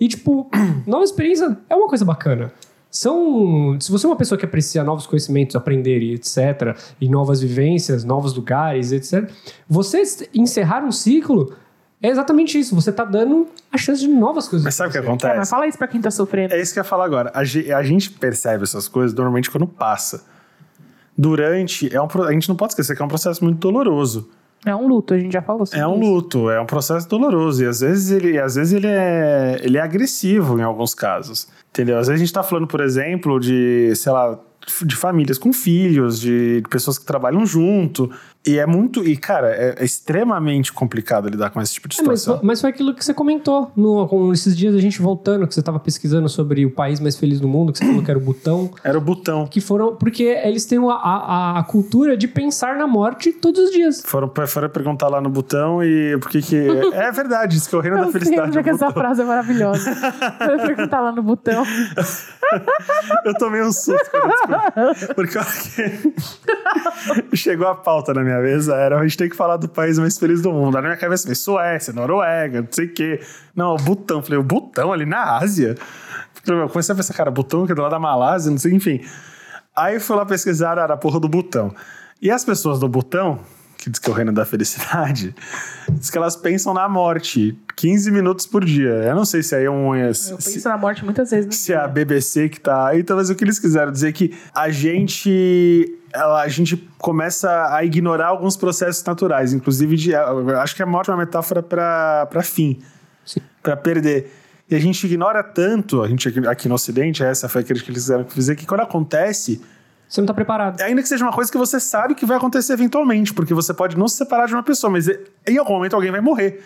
E, tipo, (clears throat) nova experiência é uma coisa bacana são. Se você é uma pessoa que aprecia novos conhecimentos, aprender e etc., e novas vivências, novos lugares, etc., você encerrar um ciclo é exatamente isso. Você está dando a chance de novas coisas. Mas sabe o que acontece? mas fala isso para quem está sofrendo. É isso que eu ia falar agora. A, a gente percebe essas coisas normalmente quando passa. Durante. É um, a gente não pode esquecer que é um processo muito doloroso. É um luto, a gente já falou sobre É um isso. luto, é um processo doloroso. E às vezes ele, às vezes ele, é, ele é agressivo em alguns casos. Entendeu? Às vezes a gente tá falando, por exemplo, de, sei lá, de famílias com filhos, de pessoas que trabalham junto. E é muito. E, cara, é, é extremamente complicado lidar com esse tipo de É, mas, situação. mas foi aquilo que você comentou no, com esses dias a gente voltando, que você estava pesquisando sobre o país mais feliz do mundo, que você falou que era o Butão. (clears throat) Era o botão. Que foram. Porque eles têm a, a, a cultura de pensar na morte todos os dias. Foram, foram perguntar lá no botão e por que que... É verdade, isso que é o reino (laughs) Eu da felicidade. é que é essa frase é maravilhosa. (laughs) Eu ia perguntar lá no botão. Eu tomei um susto eu. Porque a hora que (laughs) chegou a pauta na minha mesa, era a gente tem que falar do país mais feliz do mundo. Aí na minha cabeça, falei, Suécia, Noruega, não sei o quê. Não, o Butão. Falei, o Butão ali na Ásia? Eu comecei a pensar, cara, Butão que é do lado da Malásia, não sei, enfim. Aí fui lá pesquisar, era a porra do Butão. E as pessoas do Butão, que diz que é o reino da felicidade, (laughs) diz que elas pensam na morte 15 minutos por dia. Eu não sei se aí é um... Eu se- penso na morte muitas vezes. né? se é a BBC que tá aí, talvez o que eles quiseram dizer é que a gente ela- a gente começa a ignorar alguns processos naturais, inclusive de, eu acho que é uma metáfora para fim, para perder. E a gente ignora tanto, a gente aqui, aqui no Ocidente, essa foi a crítica que eles quiseram dizer, que quando acontece, Você não tá preparado. ainda que seja uma coisa que você sabe que vai acontecer eventualmente, porque você pode não se separar de uma pessoa, mas em algum momento alguém vai morrer.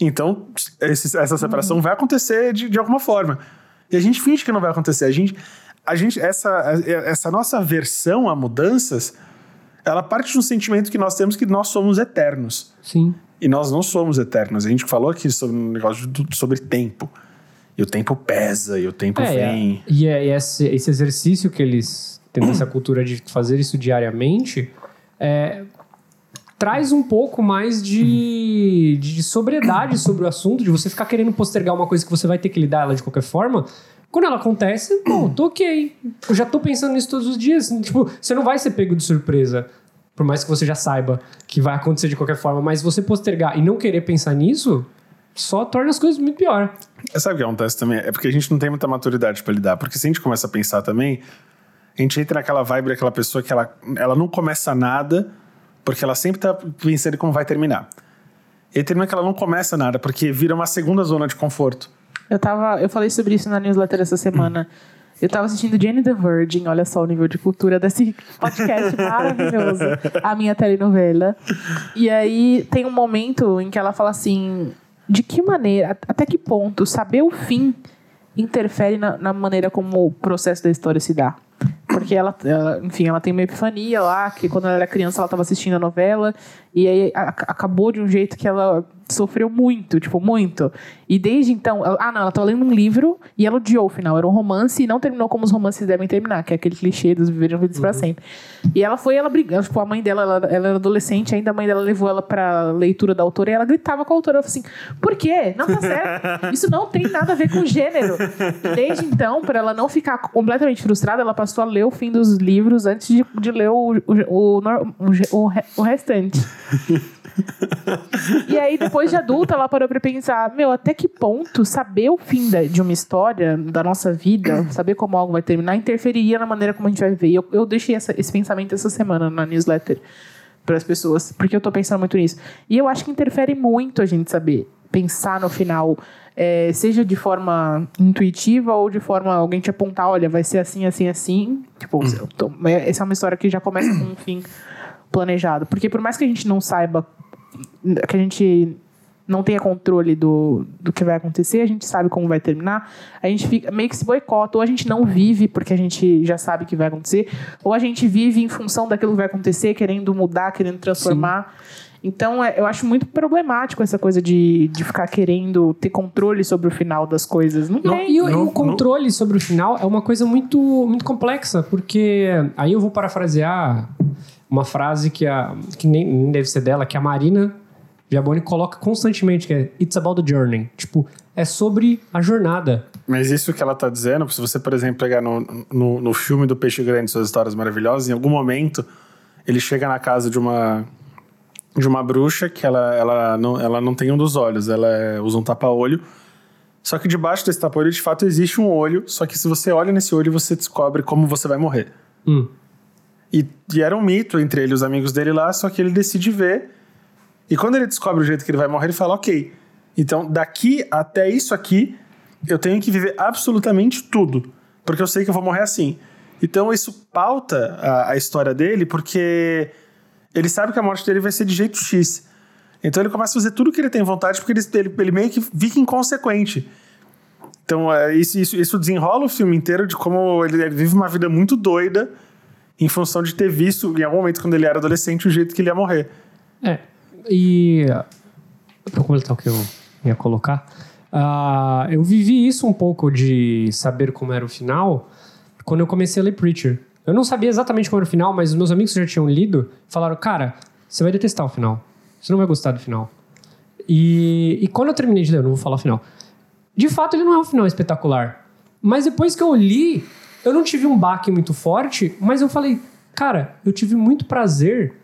Então, esse- essa separação vai acontecer de, de alguma forma. E a gente finge que não vai acontecer. A gente, a gente essa, essa nossa aversão a mudanças, ela parte de um sentimento que nós temos que nós somos eternos. Sim. E nós não somos eternos. A gente falou aqui sobre um negócio do- sobre tempo. E o tempo pesa, e o tempo É, vem. é, e, é- esse, esse exercício que eles têm essa (clears throat) cultura de fazer isso diariamente é, traz um pouco mais de, de sobriedade sobre o assunto, de você ficar querendo postergar uma coisa que você vai ter que lidar ela de qualquer forma. Quando ela acontece, (clears throat) pô, tô ok. Eu já tô pensando nisso todos os dias. Tipo, você não vai ser pego de surpresa. Por mais que você já saiba que vai acontecer de qualquer forma. Mas você postergar e não querer pensar nisso, só torna as coisas muito pior. É, Sabe o que acontece também? É porque a gente não tem muita maturidade pra lidar. Porque se a gente começa a pensar também, a gente entra naquela vibe daquela pessoa que ela, ela não começa nada porque ela sempre tá pensando em como vai terminar. E termina que ela não começa nada porque vira uma segunda zona de conforto. Eu tava. Eu falei sobre isso na newsletter essa semana. Eu tava assistindo Jane the Virgin, olha só o nível de cultura desse podcast (laughs) maravilhoso. A minha telenovela. E aí tem um momento em que ela fala assim: de que maneira, até que ponto saber o fim interfere na, na maneira como o processo da história se dá? Porque ela, ela, enfim, ela tem uma epifania lá, que quando ela era criança ela estava assistindo a novela, e aí a- acabou de um jeito que ela sofreu muito, tipo, muito. E desde então, ela- ah não, ela estava lendo um livro e ela odiou o final, era um romance e não terminou como os romances devem terminar, que é aquele clichê dos viverem felizes pra sempre. E ela foi, ela brigou, tipo, a mãe dela, ela, ela era adolescente, ainda a mãe dela levou ela pra leitura da autora e ela gritava com a autora, ela falou assim, por quê? Não tá certo, isso não tem nada a ver com gênero. Desde então, para ela não ficar completamente frustrada, ela passou a ler o fim dos livros antes de, de ler o, o, o, o, o restante. (laughs) E aí, depois de adulta, ela parou pra pensar: meu, até que ponto saber o fim da- de uma história, da nossa vida, saber como algo vai terminar, interferiria na maneira como a gente vai viver? E Eu, eu deixei essa- esse pensamento essa semana na newsletter para as pessoas, porque eu tô pensando muito nisso. E eu acho que interfere muito a gente saber pensar no final, é, seja de forma intuitiva ou de forma alguém te apontar, olha, vai ser assim, assim, assim. Tipo, eu tô- é- essa é uma história que já começa com um fim planejado. Porque por mais que a gente não saiba, que a gente não tenha controle do, do que vai acontecer, a gente sabe como vai terminar, a gente fica meio que se boicota, ou a gente não vive porque a gente já sabe que vai acontecer, ou a gente vive em função daquilo que vai acontecer, querendo mudar, querendo transformar. Então, é, eu acho muito problemático essa coisa de, de ficar querendo ter controle sobre o final das coisas. Não, Não, tem. e, o- e não- o controle sobre o final é uma coisa muito, muito complexa, porque aí eu vou parafrasear uma frase que, a, que nem, nem deve ser dela, que a Marina Viaboni coloca constantemente, que é It's about the journey. Tipo, é sobre a jornada. Mas isso que ela tá dizendo, se você, por exemplo, pegar no, no, no filme do Peixe Grande, Suas Histórias Maravilhosas, em algum momento ele chega na casa de uma de uma bruxa que ela, ela, não, ela não tem um dos olhos, ela é- usa um tapa-olho. Só que debaixo desse tapa-olho, de fato, existe um olho, só que se você olha nesse olho, você descobre como você vai morrer. Hum. E, e era um mito entre ele e os amigos dele lá, só que ele decide ver. E quando ele descobre o jeito que ele vai morrer, ele fala: ok, então daqui até isso aqui, eu tenho que viver absolutamente tudo, porque eu sei que eu vou morrer assim. Então isso pauta a, a história dele, porque ele sabe que a morte dele vai ser de jeito X. Então ele começa a fazer tudo que ele tem vontade, porque ele, ele, ele meio que fica inconsequente. Então é, isso, isso, isso desenrola o filme inteiro de como ele, ele vive uma vida muito doida em função de ter visto, em algum momento, quando ele era adolescente, o jeito que ele ia morrer. É. E. Pra completar o que eu ia colocar. ah, eu vivi isso um pouco de saber como era o final quando eu comecei a ler Preacher. Eu não sabia exatamente como era o final, mas os meus amigos que já tinham lido falaram: Cara, você vai detestar o final. Você não vai gostar do final. E, e quando eu terminei de ler, eu não vou falar o final. De fato, ele não é um final espetacular. Mas depois que eu li, eu não tive um baque muito forte, mas eu falei, cara, eu tive muito prazer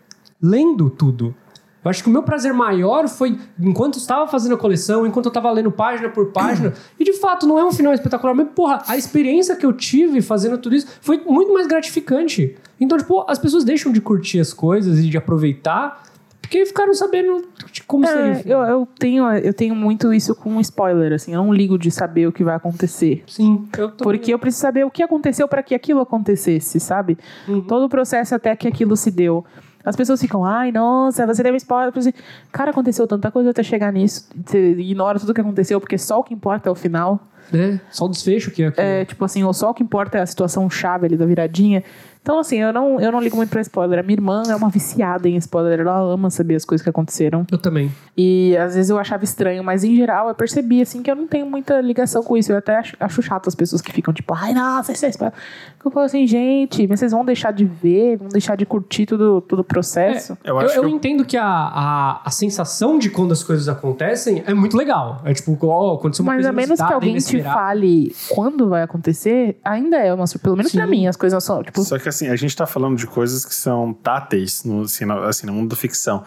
lendo tudo. Eu acho que o meu prazer maior foi enquanto eu estava fazendo a coleção, enquanto eu estava lendo página por página. (clears throat) e de fato, não é um final espetacular, mas porra, a experiência que eu tive fazendo tudo isso foi muito mais gratificante. Então, tipo, as pessoas deixam de curtir as coisas e de aproveitar porque ficaram sabendo de como seria. o É, final. eu, eu, tenho, eu tenho muito isso com spoiler, assim. Eu não ligo de saber o que vai acontecer. Sim, eu tô Porque eu preciso saber o que aconteceu para que aquilo acontecesse, sabe? Uhum. Todo o processo até que aquilo se deu. As pessoas ficam, ai, nossa, você deu spoiler. Assim, Cara, aconteceu tanta coisa até chegar nisso. Você ignora tudo que aconteceu, porque só o que importa é o final. né? Só o desfecho que é aquilo. É, tipo assim, ou só o que importa é a situação chave ali da viradinha. Então, assim, eu não, eu não ligo muito pra spoiler. A minha irmã é uma viciada em spoiler. Ela ama saber as coisas que aconteceram. Eu também. E às vezes eu achava estranho, mas em geral eu percebi, assim, que eu não tenho muita ligação com isso. Eu até acho, acho chato as pessoas que ficam tipo, ai, nossa, isso é spoiler. Que eu falo assim, gente, mas vocês vão deixar de ver, vão deixar de curtir todo, todo o processo. Eu Eu, acho eu que eu- entendo que a, a, a sensação de quando as coisas acontecem é muito legal. É tipo, ó, aconteceu uma Mas coisa a menos que alguém te fale quando vai acontecer, ainda é uma surpresa. Pelo menos pra Sim. mim, as coisas são, tipo, Só que assim, a gente tá falando de coisas que são táteis no, assim, no, assim, no mundo da ficção.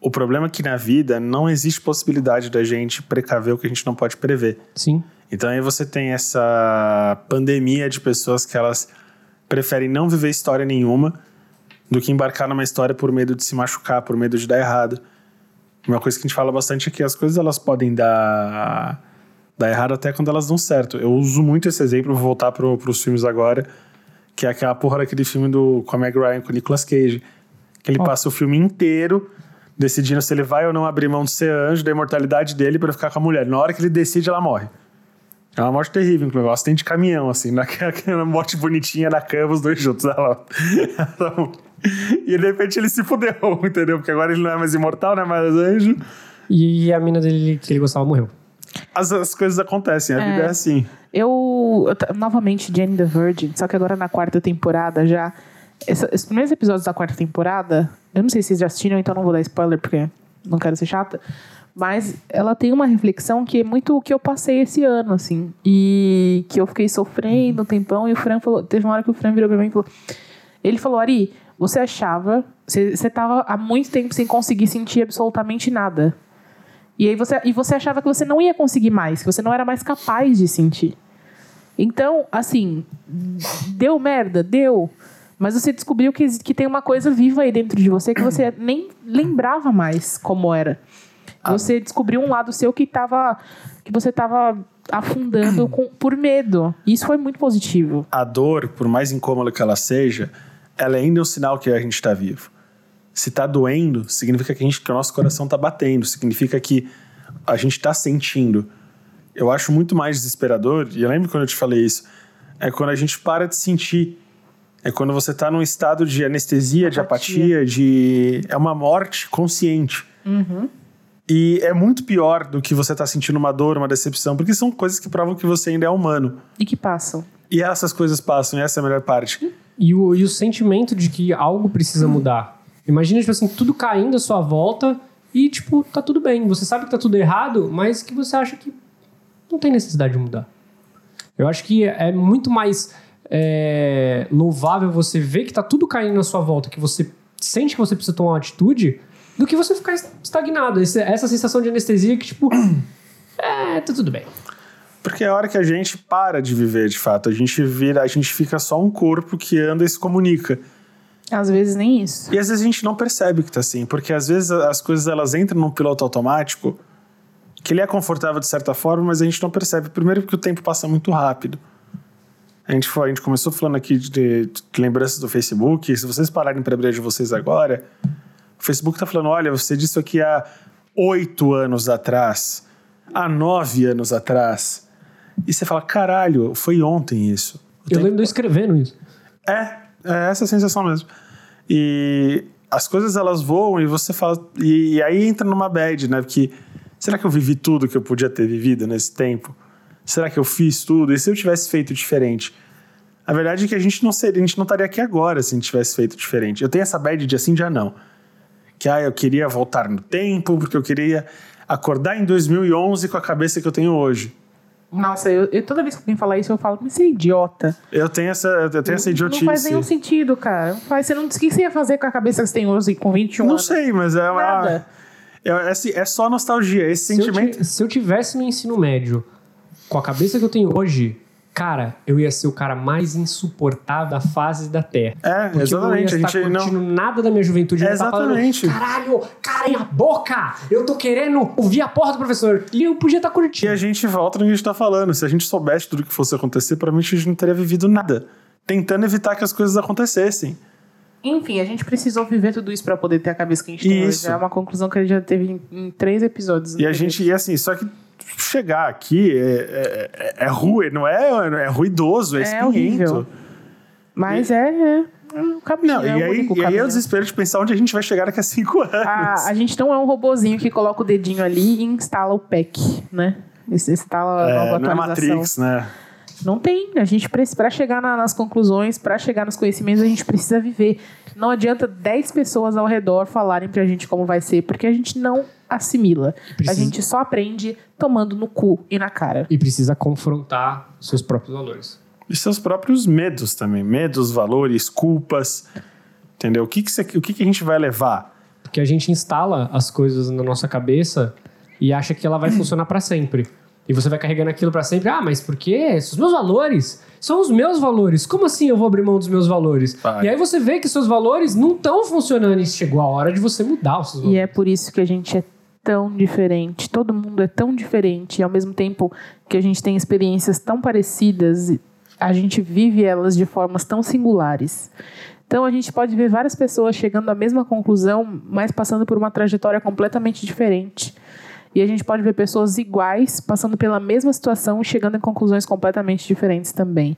O problema é que na vida não existe possibilidade da gente precaver o que a gente não pode prever. Sim. Então aí você tem essa pandemia de pessoas que elas preferem não viver história nenhuma do que embarcar numa história por medo de se machucar, por medo de dar errado. Uma coisa que a gente fala bastante é que as coisas elas podem dar, dar errado até quando elas dão certo. Eu uso muito esse exemplo, vou voltar pro, pros filmes agora, que é aquela porra daquele filme do, com a Meg Ryan, com o Nicolas Cage. Que ele Qual? passa o filme inteiro decidindo se ele vai ou não abrir mão de ser anjo, da imortalidade dele pra ficar com a mulher. Na hora que ele decide, ela morre. É uma morte terrível, inclusive. Ela tem de caminhão, assim, (laughs) naquela morte bonitinha na cama, os dois juntos. Ela- e de repente ele se fudeu, (laughs) entendeu? Porque agora ele não é mais imortal, não é mais anjo. E a mina dele que ele gostava morreu. As, as coisas acontecem, a É. vida é assim. Eu, eu novamente Jane the Virgin, só que agora na quarta temporada já. Essa- esses primeiros episódios da quarta temporada, eu não sei se vocês já assistiram, então não vou dar spoiler porque não quero ser chata. Mas ela tem uma reflexão que é muito o que eu passei esse ano, assim. E que eu fiquei sofrendo um tempão. E o Fran falou. Teve uma hora que o Fran virou pra mim e falou. Ele falou, Ari, você achava. Você, você tava há muito tempo sem conseguir sentir absolutamente nada. E aí você, e você achava que você não ia conseguir mais, que você não era mais capaz de sentir. Então, assim, deu merda? Deu. Mas você descobriu que, que tem uma coisa viva aí dentro de você que você nem lembrava mais como era. Você descobriu um lado seu que tava. que você estava afundando com- por medo. Isso foi muito positivo. A dor, por mais incômoda que ela seja, ela ainda é um sinal que a gente está vivo. Se tá doendo, significa que, a gente, que o nosso coração tá batendo, significa que a gente tá sentindo. Eu acho muito mais desesperador, e eu lembro quando eu te falei isso, é quando a gente para de sentir. É quando você tá num estado de anestesia, de Apatia. apatia, de. É uma morte consciente. E é muito pior do que você tá sentindo uma dor, uma decepção, porque são coisas que provam que você ainda é humano. E que passam. E essas coisas passam, e essa é a melhor parte. E o, e o sentimento de que algo precisa mudar. Imagina, tipo assim, tudo caindo à sua volta e, tipo, tá tudo bem. Você sabe que tá tudo errado, mas que você acha que não tem necessidade de mudar. Eu acho que é muito mais é, louvável você ver que tá tudo caindo na sua volta, que você sente que você precisa tomar uma atitude, do que você ficar estagnado. Esse- essa sensação de anestesia que, tipo, (clears throat) é, tá tudo bem. Porque é a hora que a gente para de viver, de fato. A gente vira, a gente fica só um corpo que anda e se comunica. Às vezes nem isso. E às vezes a gente não percebe que tá assim, porque às vezes as coisas elas entram num piloto automático que ele é confortável de certa forma, mas a gente não percebe. Primeiro porque o tempo passa muito rápido. A gente, foi, a gente começou falando aqui de, de lembranças do Facebook. Se vocês pararem para abrir de vocês agora, o Facebook tá falando: olha, você disse isso aqui há oito anos atrás, há nove anos atrás. E você fala: caralho, foi ontem isso. O Eu lembro de escrevendo isso. é, é essa a sensação mesmo. E as coisas elas voam e você fala. E, e aí entra numa bad, né? Porque será que eu vivi tudo que eu podia ter vivido nesse tempo? Será que eu fiz tudo? E se eu tivesse feito diferente? A verdade é que a gente não seria, a gente não estaria aqui agora se a gente tivesse feito diferente. Eu tenho essa bad de assim, já não. Que ah, eu queria voltar no tempo, porque eu queria acordar em 2011 com a cabeça que eu tenho hoje. Nossa, eu, eu- toda vez que alguém fala isso, eu falo, mas você é idiota. Eu tenho essa, eu tenho essa idiotice. Não faz nenhum sentido, cara. Não faz, você não, o que você ia fazer com a cabeça que você tem hoje com 21 Não anos? sei, mas é uma. Nada. É, é, assim, é só nostalgia. Esse Se eu, sentimento. ti- se eu tivesse no ensino médio com a cabeça que eu tenho hoje, cara, eu ia ser o cara mais insuportável da fase da Terra. É, Porque exatamente. Eu A não ia gente estar não. curtindo nada da minha juventude. eu estar Exatamente. Falando, Caralho, cara, a boca! Eu tô querendo ouvir a porra do professor. E eu podia estar E curtindo. a gente volta no que a gente tá falando. Se a gente soubesse tudo que fosse acontecer, provavelmente a gente não teria vivido nada. Tentando evitar que as coisas acontecessem. Enfim, a gente precisou viver tudo isso pra poder ter a cabeça que a gente tem hoje. Isso. É uma conclusão que a gente já teve em, em três episódios. E a gente, e assim, só que chegar aqui é, é, é, é ruim, não é, é ruidoso, é, É horrível. Mas é, é, é um caminho. Não, é e, o aí, e aí é o caminho. desespero de pensar onde a gente vai chegar daqui a cinco anos. A, a gente não é um robozinho que coloca o dedinho ali e instala o pack, né? Instala a É, nova não é atualização. Matrix, né? Não tem. A gente precisa, para chegar na- nas conclusões, para chegar nos conhecimentos, a gente precisa viver. Não adianta 10 pessoas ao redor falarem pra gente como vai ser, porque a gente não assimila. A Precisa- gente só aprende tomando no cu e na cara. E precisa confrontar seus próprios valores. E seus próprios medos também. Medos, valores, culpas. Entendeu? O que, que, você- o que, que a gente vai levar? Porque a gente instala as coisas na nossa cabeça e acha que ela vai funcionar pra sempre. E você vai carregando aquilo pra sempre. Ah, mas por quê? Os meus valores são os meus valores. Como assim eu vou abrir mão dos meus valores? Vai. E aí você vê que seus valores não estão funcionando e chegou a hora de você mudar os seus E valores. é por isso que a gente é tão diferente. Todo mundo é tão diferente. E ao mesmo tempo que a gente tem experiências tão parecidas, a gente vive elas de formas tão singulares. Então a gente pode ver várias pessoas chegando à mesma conclusão, mas passando por uma trajetória completamente diferente. E a gente pode ver pessoas iguais passando pela mesma situação e chegando em conclusões completamente diferentes também.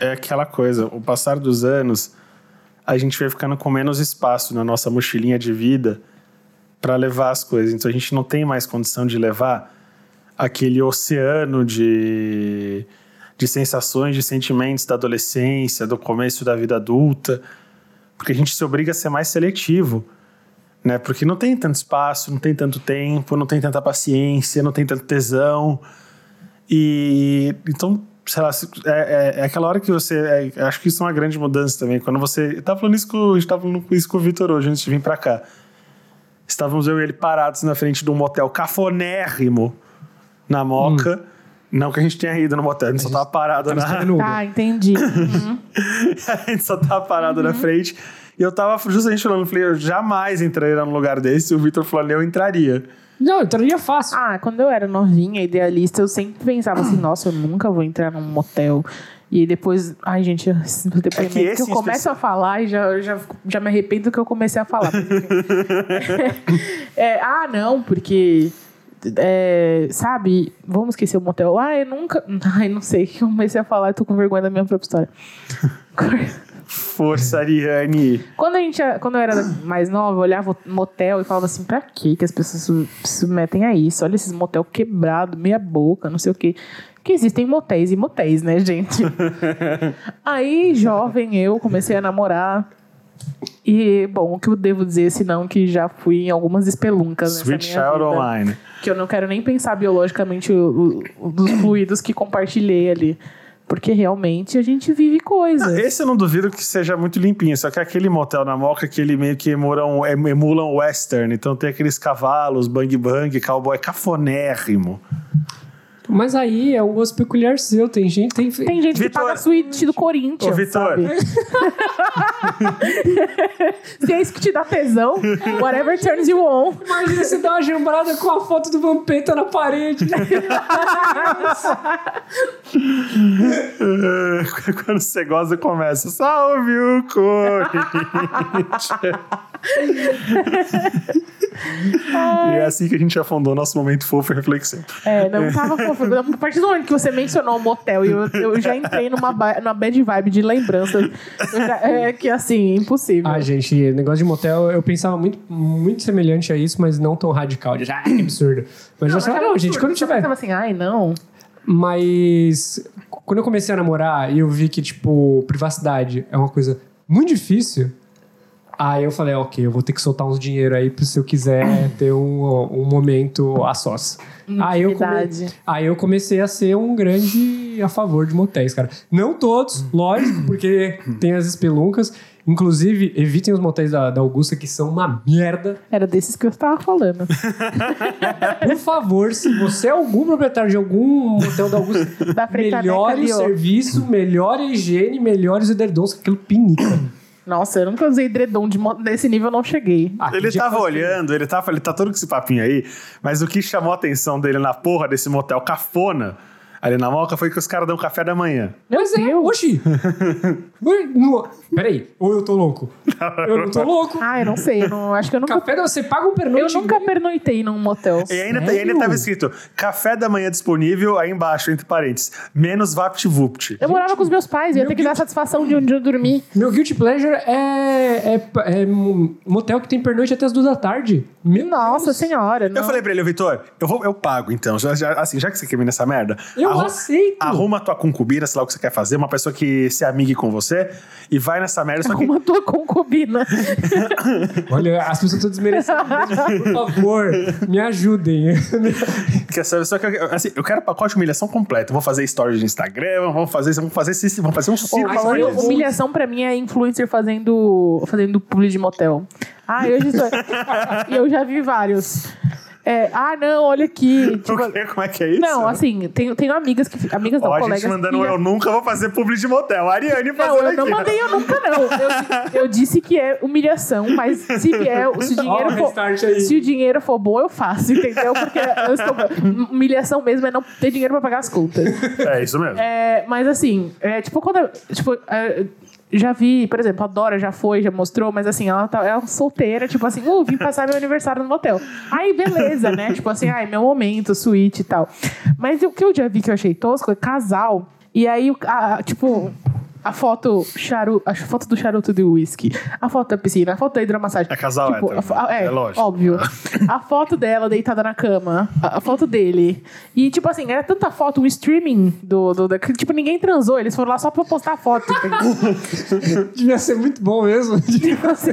É aquela coisa, o passar dos anos, a gente vai ficando com menos espaço na nossa mochilinha de vida para levar as coisas. Então a gente não tem mais condição de levar aquele oceano de, de sensações, de sentimentos da adolescência, do começo da vida adulta, porque a gente se obriga a ser mais seletivo. Né? Porque não tem tanto espaço, não tem tanto tempo, não tem tanta paciência, não tem tanto tesão. E então, sei lá, é, é- é aquela hora que você. é, acho que isso é uma grande mudança também. Quando você. Eu tava falando isso com, a gente tava falando isso com o Vitor hoje, antes de vir pra cá. Estávamos eu e ele parados na frente de um motel cafonérrimo na Moca. Não que a gente tenha ido no motel, a gente só tava parado na. Ah, entendi. (laughs) a gente só tava parado na frente. E eu tava justamente falando, eu falei, eu jamais entraria num lugar desse. E o Vitor falou, eu entraria. Não, entraria fácil. Ah, quando eu era novinha, idealista, eu sempre pensava assim, nossa, eu nunca vou entrar num motel. E aí depois, ai gente, esse depoimento que, esse eu começo especial- a falar e já, já, já me arrependo do que eu comecei a falar. (laughs) É, ah, não, porque. é, sabe, vamos esquecer o motel. Ah, eu nunca. (laughs) Ai, não sei. Eu comecei a falar, eu tô com vergonha da minha própria história. (laughs) Força, Ariane. Quando, a gente, quando eu era mais nova, eu olhava motel e falava assim, pra quê que as pessoas se submetem a isso? Olha esses motel quebrado, meia boca, não sei o quê. Porque existem motéis e motéis, né, gente? (laughs) Aí, jovem, eu comecei a namorar. E, bom, o que eu devo dizer, senão que já fui em algumas espeluncas nessa Sweet minha Child vida. Online. Que eu não quero nem pensar biologicamente o, o- dos fluidos que compartilhei ali. Porque realmente a gente vive coisas. Esse eu não duvido que seja muito limpinho, só que aquele motel na Moca que ele meio que emulam, emulam western, então tem aqueles cavalos, bang bang, cowboy cafonérrimo. Mas aí é um gosto peculiar seu. Tem gente. Tem, Tem gente que paga suíte do Corinthians, Ô, Vitor. (laughs) Se é isso que te dá tesão, whatever turns you on. Imagina você dar uma jambrada com a foto do Vampeta na parede. (laughs) Quando você gosta, começa. Salve o Corinthians! (laughs) e é assim que a gente afundou nosso momento fofo e reflexivo. É, não tava fofo. A partir do momento que você mencionou o motel e eu, eu já entrei numa, numa bad vibe de lembrança. Eu já- é que assim, impossível. Ah, gente, negócio de motel, eu pensava muito, muito semelhante a isso, mas não tão radical. De, ah, que absurdo. Mas eu falava, não, gente, quando tiver. pensava assim, ai, não. Mas quando eu comecei a namorar e eu vi que, tipo, privacidade é uma coisa muito difícil, aí eu falei, ok, eu vou ter que soltar uns dinheiro aí se eu quiser ter um, um momento a sós. Aí eu, come- aí eu comecei a ser um grande a favor de motéis, cara. Não todos, lógico, porque tem as espeluncas. Inclusive, evitem os motéis da, da Augusta, que são uma merda. Era desses que eu estava falando. (laughs) Por favor, se você é algum proprietário de algum motel da Augusta, Da melhore o serviço, melhore a higiene, melhores edredons, que aquilo pinica. Nossa, eu nunca usei edredom de mo- nesse nível, eu não cheguei. Ah, Ele tava olhando, ele tava, ele tá todo com esse papinho aí, mas o que chamou a atenção dele na porra desse motel cafona ali na Moca foi que os caras dão café da manhã. Mas é, oxi! Não- Peraí, ou eu tô louco? Eu não tô louco. Ah, eu não sei. Eu não, acho que eu nunca. Café, da- você paga um Eu pernoite. nunca pernoitei num motel. E ainda, e ainda Sério? tava escrito café da manhã disponível, aí embaixo, entre parênteses, menos VaptVupt. Eu morava com os meus pais, eu ia ter que dar satisfação de onde eu dormi. Meu guilty pleasure é, é, é um motel que tem pernoite até as duas da tarde. Meu Nossa Deus. senhora. Não. Eu falei pra ele, Vitor, eu, vou, eu pago então. Já, já- assim, já que você quer vir nessa merda, Eu aceito. arruma a tua concubina, sei lá o que você quer fazer, uma pessoa que se amigue com você e vai nessa merda. Só que tua concubina. (laughs) Olha, as pessoas estão desmerecendo. Por favor, me ajudem. (laughs) Que essa pessoa que eu, assim, eu quero pacote de humilhação completo. Eu vou fazer stories de Instagram, vamos fazer, vamos fazer, vamos fazer um circo. Meu Deus. humilhação pra mim é influencer fazendo, fazendo publi de motel. Ah, eu já, estou- (laughs) eu já vi vários. É, ah, não, olha aqui. (laughs) Tipo, O quê? Como é que é isso? não, assim, tenho, tenho amigas que. Amigas não, Ó, a colegas. gente mandando que- eu nunca vou fazer publi de motel. A Ariane Não, fazendo eu não aqui. mandei eu nunca, não. Eu, eu disse que é humilhação, mas se vier, se o dinheiro for. restart aí. Se o dinheiro for bom, eu faço, entendeu? Porque eu estou. Humilhação mesmo é não ter dinheiro pra pagar as contas. É isso mesmo. É, mas assim, é, tipo, quando. eu- Tipo, é, já vi, por exemplo, a Dora já foi, já mostrou, mas assim, ela tá ela solteira, tipo assim, uh, vim passar meu aniversário no motel. Aí, beleza, né? Tipo assim, ai, meu momento, suíte e tal. Mas o que eu já vi que eu achei tosco é casal. E aí, a- tipo. A foto, charu, a foto do charuto de uísque, a foto da piscina, a foto da hidromassagem. É casal tipo, hétero, a é, é lógico. óbvio. (laughs) A foto dela deitada na cama, a, a foto dele. E, tipo assim, era tanta foto, um streaming do, do, da- que, Tipo, ninguém transou, eles foram lá só pra postar a foto. (laughs) Devia ser muito bom mesmo. (laughs) Tipo assim,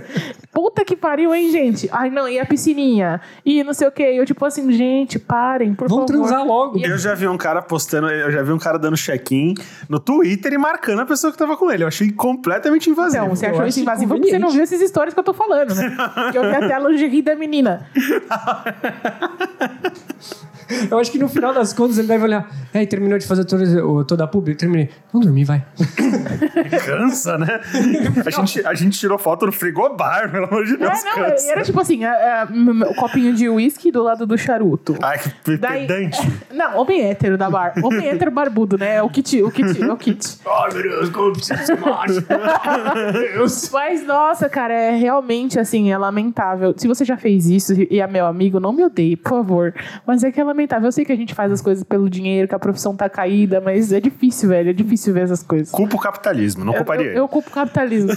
Puta que pariu, hein, gente? Ai, não, e a piscininha? E não sei o quê. Eu, tipo assim, gente, parem, por Vamos favor. transar logo. E- Eu já vi um cara postando, eu já vi um cara dando check-in no Twitter e marcando a pessoa que tava com ele. Eu achei completamente invasivo. Então, você achou acho isso invasivo porque você não viu essas histórias que eu tô falando, né? (laughs) que eu vi até a lingerie da menina. (laughs) (laughs) Eu acho que no final das contas ele deve olhar. É, e terminou de fazer toda, a publi? Terminei. Vamos dormir, vai. (laughs) Cansa, né? A gente, a gente tirou foto no frigobar, pelo amor de Deus. É, não, cansa. era tipo assim, a- a- m- m- o copinho de uísque do lado do charuto. Ai, que Daí- pedante. (laughs) Não, homem hétero da bar. Homem hétero barbudo, né? É o kit, o kit, é o kit. Ai, meu Deus, como preciso ser macho. Mas, nossa, cara, é realmente, assim, é lamentável. Se você já fez isso e é meu amigo, não me odeie, por favor. Mas é que é lamentável. Eu sei que a gente faz as coisas pelo dinheiro, que a profissão tá caída, mas é difícil, velho. É difícil ver essas coisas. Culpa o capitalismo, não Eu, culparia eu, ele. eu culpo o capitalismo.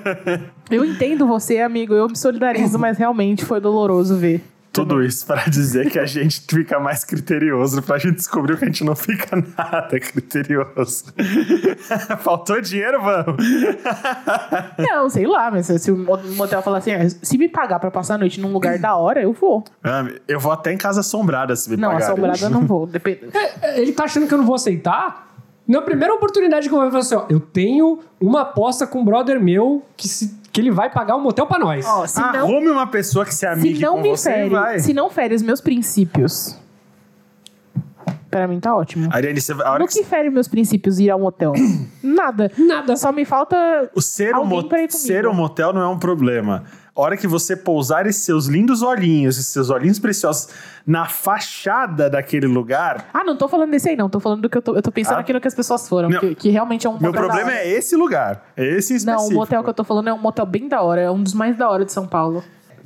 (laughs) eu entendo você, amigo. Eu me solidarizo, mas realmente foi doloroso ver. Tudo isso para dizer que a gente fica mais criterioso, pra gente descobrir que a gente não fica nada criterioso. (laughs) Faltou dinheiro, vamos. (laughs) Não, sei lá, mas se o motel falar assim, ah, se me pagar pra passar a noite num lugar da hora, eu vou. Eu vou até em casa assombrada se me Não, pagarem. assombrada eu não vou. (laughs) Depende. É, Ele tá achando que eu não vou aceitar? Na primeira oportunidade que eu vou falar assim, ó, eu tenho uma aposta com um brother meu que, se- que ele vai pagar um motel pra nós. Ó, se não, Arrume uma pessoa que se amigue se não com me você e fere, vai. se não fere os meus princípios. Pra mim tá ótimo. Ariane, você, a hora No que que fere meus princípios ir a um hotel? Nada. Nada. Só me falta. o ser um, Alguém mo- pra ir comigo. ser um motel não é um problema. A hora que você pousar esses seus lindos olhinhos, esses seus olhinhos preciosos na fachada daquele lugar, Ah, não tô falando desse aí, não. Tô falando do que eu tô. Eu tô pensando Ah. aqui no que as pessoas foram. Não. Que, que realmente é um meu problema hora. é esse lugar. É esse em Não, específico. o motel que eu tô falando é um motel bem da hora. É um dos mais da hora de São Paulo.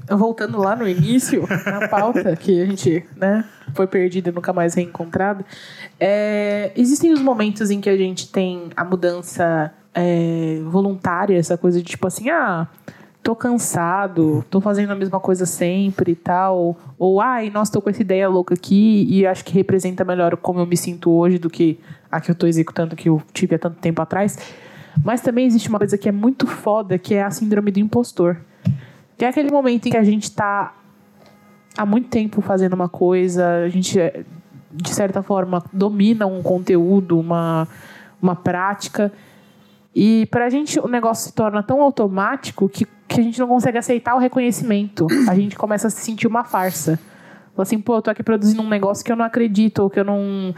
Voltando lá no início, (laughs) na pauta, que a gente, né, foi perdida e nunca mais reencontrada. é, existem os momentos em que a gente tem a mudança é, voluntária, essa coisa de tipo assim, ah, tô cansado, tô fazendo a mesma coisa sempre e tal. Ou, ai, nossa, tô com essa ideia louca aqui e acho que representa melhor como eu me sinto hoje do que a que eu tô executando que eu tive há tanto tempo atrás. Mas também existe uma coisa que é muito foda, que é a síndrome do impostor. Que é aquele momento em que a gente tá há muito tempo fazendo uma coisa, a gente, é, de certa forma, domina um conteúdo, uma, uma prática. E pra gente o negócio se torna tão automático que, que a gente não consegue aceitar o reconhecimento. A gente começa a se sentir uma farsa. Assim, pô, eu tô aqui produzindo um negócio que eu não acredito, ou que eu não,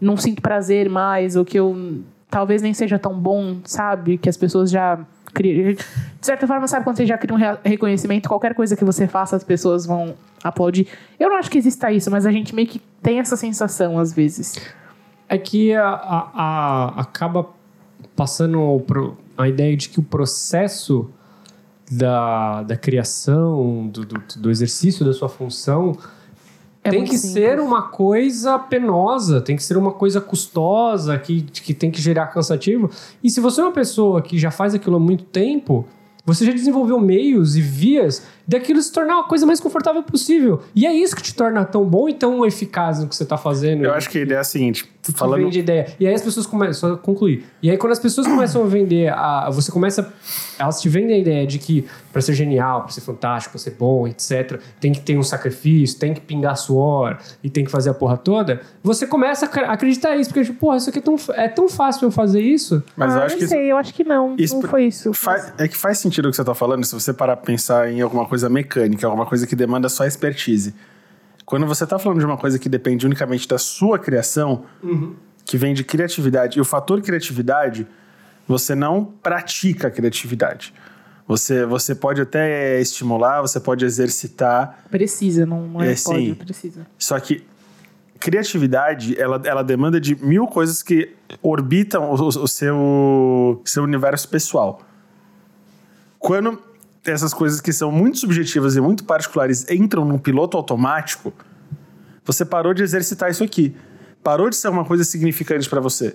não sinto prazer mais, ou que eu talvez nem seja tão bom, sabe? Que as pessoas já criam. De certa forma, sabe quando você já cria um re- reconhecimento, qualquer coisa que você faça, as pessoas vão aplaudir. Eu não acho que exista isso, mas a gente meio que tem essa sensação às vezes. É que a, a- a- acaba passando pro- a ideia de que o processo da, da criação, do, do, do exercício da sua função, É tem que simples. ser uma coisa penosa, tem que ser uma coisa custosa, que, que tem que gerar cansativo. E se você é uma pessoa que já faz aquilo há muito tempo, você já desenvolveu meios e vias daquilo se tornar uma coisa mais confortável possível. E é isso que te torna tão bom e tão eficaz no que você está fazendo. Eu acho que a ideia é a seguinte: Tu falando. vende ideia. E aí as pessoas começam, só concluir. E aí quando as pessoas começam a vender, a, você começa, elas te vendem a ideia de que para ser genial, para ser fantástico, pra ser bom, etc, tem que ter um sacrifício, tem que pingar suor e tem que fazer a porra toda. Você começa a acre- acreditar nisso, porque tipo, porra, isso aqui é tão, é tão fácil eu fazer isso. Mas ah, eu acho não que. sei, eu acho que não. isso não foi isso. Faz- é que faz sentido o que você está falando se você parar pra pensar em alguma coisa mecânica, alguma coisa que demanda só expertise. Quando você está falando de uma coisa que depende unicamente da sua criação, que vem de criatividade, e o fator criatividade, você não pratica a criatividade. Você, você pode até estimular, você pode exercitar, Precisa, não, não é, É, pode, sim. precisa. só que criatividade, ela, ela demanda de mil coisas que orbitam o, o- o seu, seu universo pessoal. Quando essas coisas que são muito subjetivas e muito particulares entram num piloto automático, você parou de exercitar isso aqui. Parou de ser uma coisa significante para você.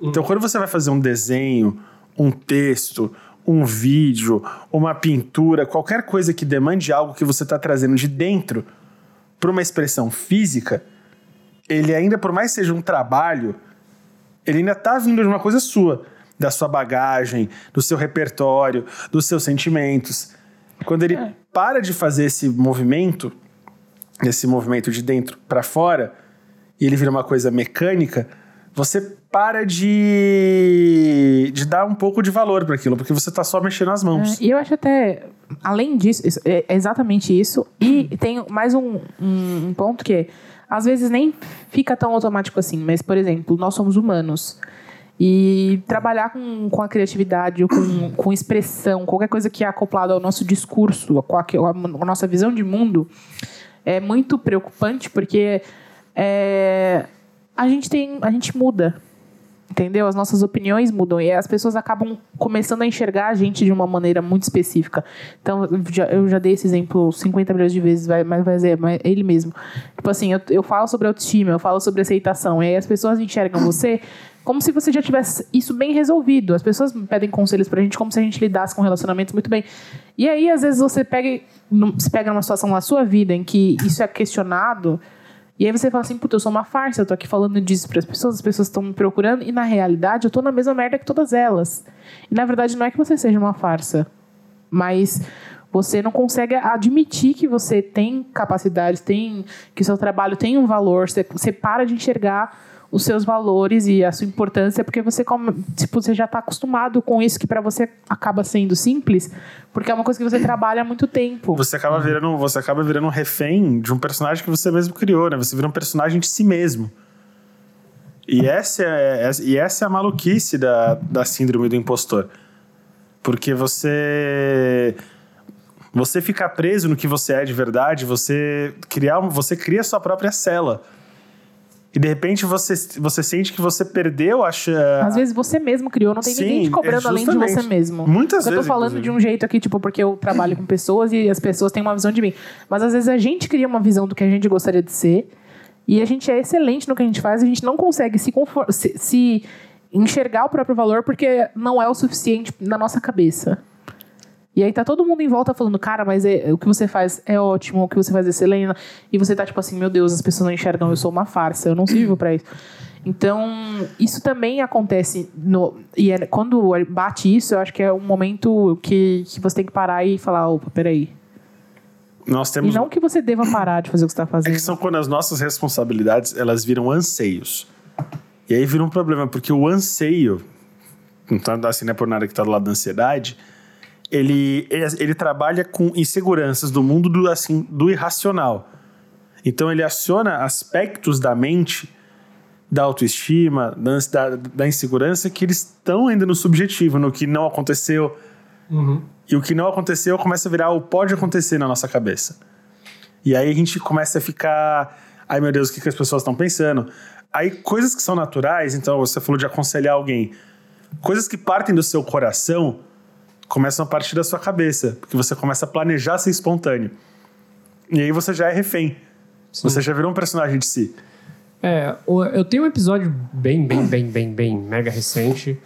Então, quando você vai fazer um desenho, um texto, um vídeo, uma pintura, qualquer coisa que demande algo que você está trazendo de dentro para uma expressão física, ele ainda, por mais que seja um trabalho, ele ainda está vindo de uma coisa sua, da sua bagagem, do seu repertório, dos seus sentimentos. Quando ele para de fazer esse movimento, esse movimento de dentro para fora, e ele vira uma coisa mecânica, você para de, de dar um pouco de valor para aquilo, porque você está só mexendo as mãos. É, e eu acho até, além disso, isso- é exatamente isso. E tem mais um, um, um ponto que é, às vezes nem fica tão automático assim, mas, por exemplo, nós somos humanos. E trabalhar com, com a criatividade, ou com, com expressão, qualquer coisa que é acoplado ao nosso discurso, a, a nossa visão de mundo, é muito preocupante, porque é, a gente tem. A gente muda. Entendeu? As nossas opiniões mudam e as pessoas acabam começando a enxergar a gente de uma maneira muito específica. Então, eu já, dei esse exemplo 50 milhões de vezes, mas vai é ele mesmo. Tipo assim, eu, eu falo sobre autoestima, eu falo sobre aceitação, e aí as pessoas enxergam você como se você já tivesse isso bem resolvido. As pessoas pedem conselhos pra gente como se a gente lidasse com relacionamentos muito bem. E aí, às vezes, você pega, se pega numa situação na sua vida em que isso é questionado, e aí você fala assim, puta, eu sou uma farsa, eu tô aqui falando disso para as pessoas, as pessoas estão me procurando, e na realidade eu tô na mesma merda que todas elas. E na verdade não é que você seja uma farsa, mas você não consegue admitir que você tem capacidades, tem que seu trabalho tem um valor, você, você para de enxergar os seus valores e a sua importância, porque você, come- tipo, você já está acostumado com isso que para você acaba sendo simples, porque é uma coisa que você trabalha há muito tempo. Você acaba virando, você acaba virando um refém de um personagem que você mesmo criou, né? Você vira um personagem de si mesmo. E essa é, é- e essa é a maluquice da, da síndrome do impostor. Porque você. Você ficar preso no que você é de verdade, você, criar, você cria a sua própria cela. E de repente você, você sente que você perdeu a chance. Às vezes você mesmo criou, não tem ninguém Sim, te cobrando é além de você mesmo. Muitas eu tô vezes, falando inclusive. de um jeito aqui, tipo, porque eu trabalho com pessoas e as pessoas têm uma visão de mim. Mas às vezes a gente cria uma visão do que a gente gostaria de ser e a gente é excelente no que a gente faz a gente não consegue se, se, se enxergar o próprio valor porque não é o suficiente na nossa cabeça. E aí tá todo mundo em volta falando, cara, mas é- o que você faz é ótimo, o que você faz é excelente. E você tá tipo assim, meu Deus, as pessoas não enxergam, eu sou uma farsa, eu não sirvo pra isso. Então, isso também acontece no. E é- quando bate isso, eu acho que é um momento que, que você tem que parar e falar, opa, peraí. Nós E temos. não que você deva parar de fazer o que você tá É fazendo. que são quando as nossas responsabilidades elas viram anseios. E aí vira um problema, porque o anseio, não tá assim, não é por nada que tá do lado da ansiedade, ele, ele, trabalha com inseguranças do mundo do, assim, do irracional. Então ele aciona aspectos da mente, da autoestima, da, da, da insegurança, que eles estão ainda no subjetivo, no que não aconteceu. E o que não aconteceu começa a virar o pode acontecer na nossa cabeça. E aí a gente começa a ficar. Ai meu Deus, o que, que as pessoas estão pensando? Aí coisas que são naturais, então você falou de aconselhar alguém. Coisas que partem do seu coração começam a partir da sua cabeça, porque você começa a planejar ser espontâneo. E aí você já é refém. Você já virou um personagem de si. É, eu tenho um episódio bem, bem, bem, bem, bem mega recente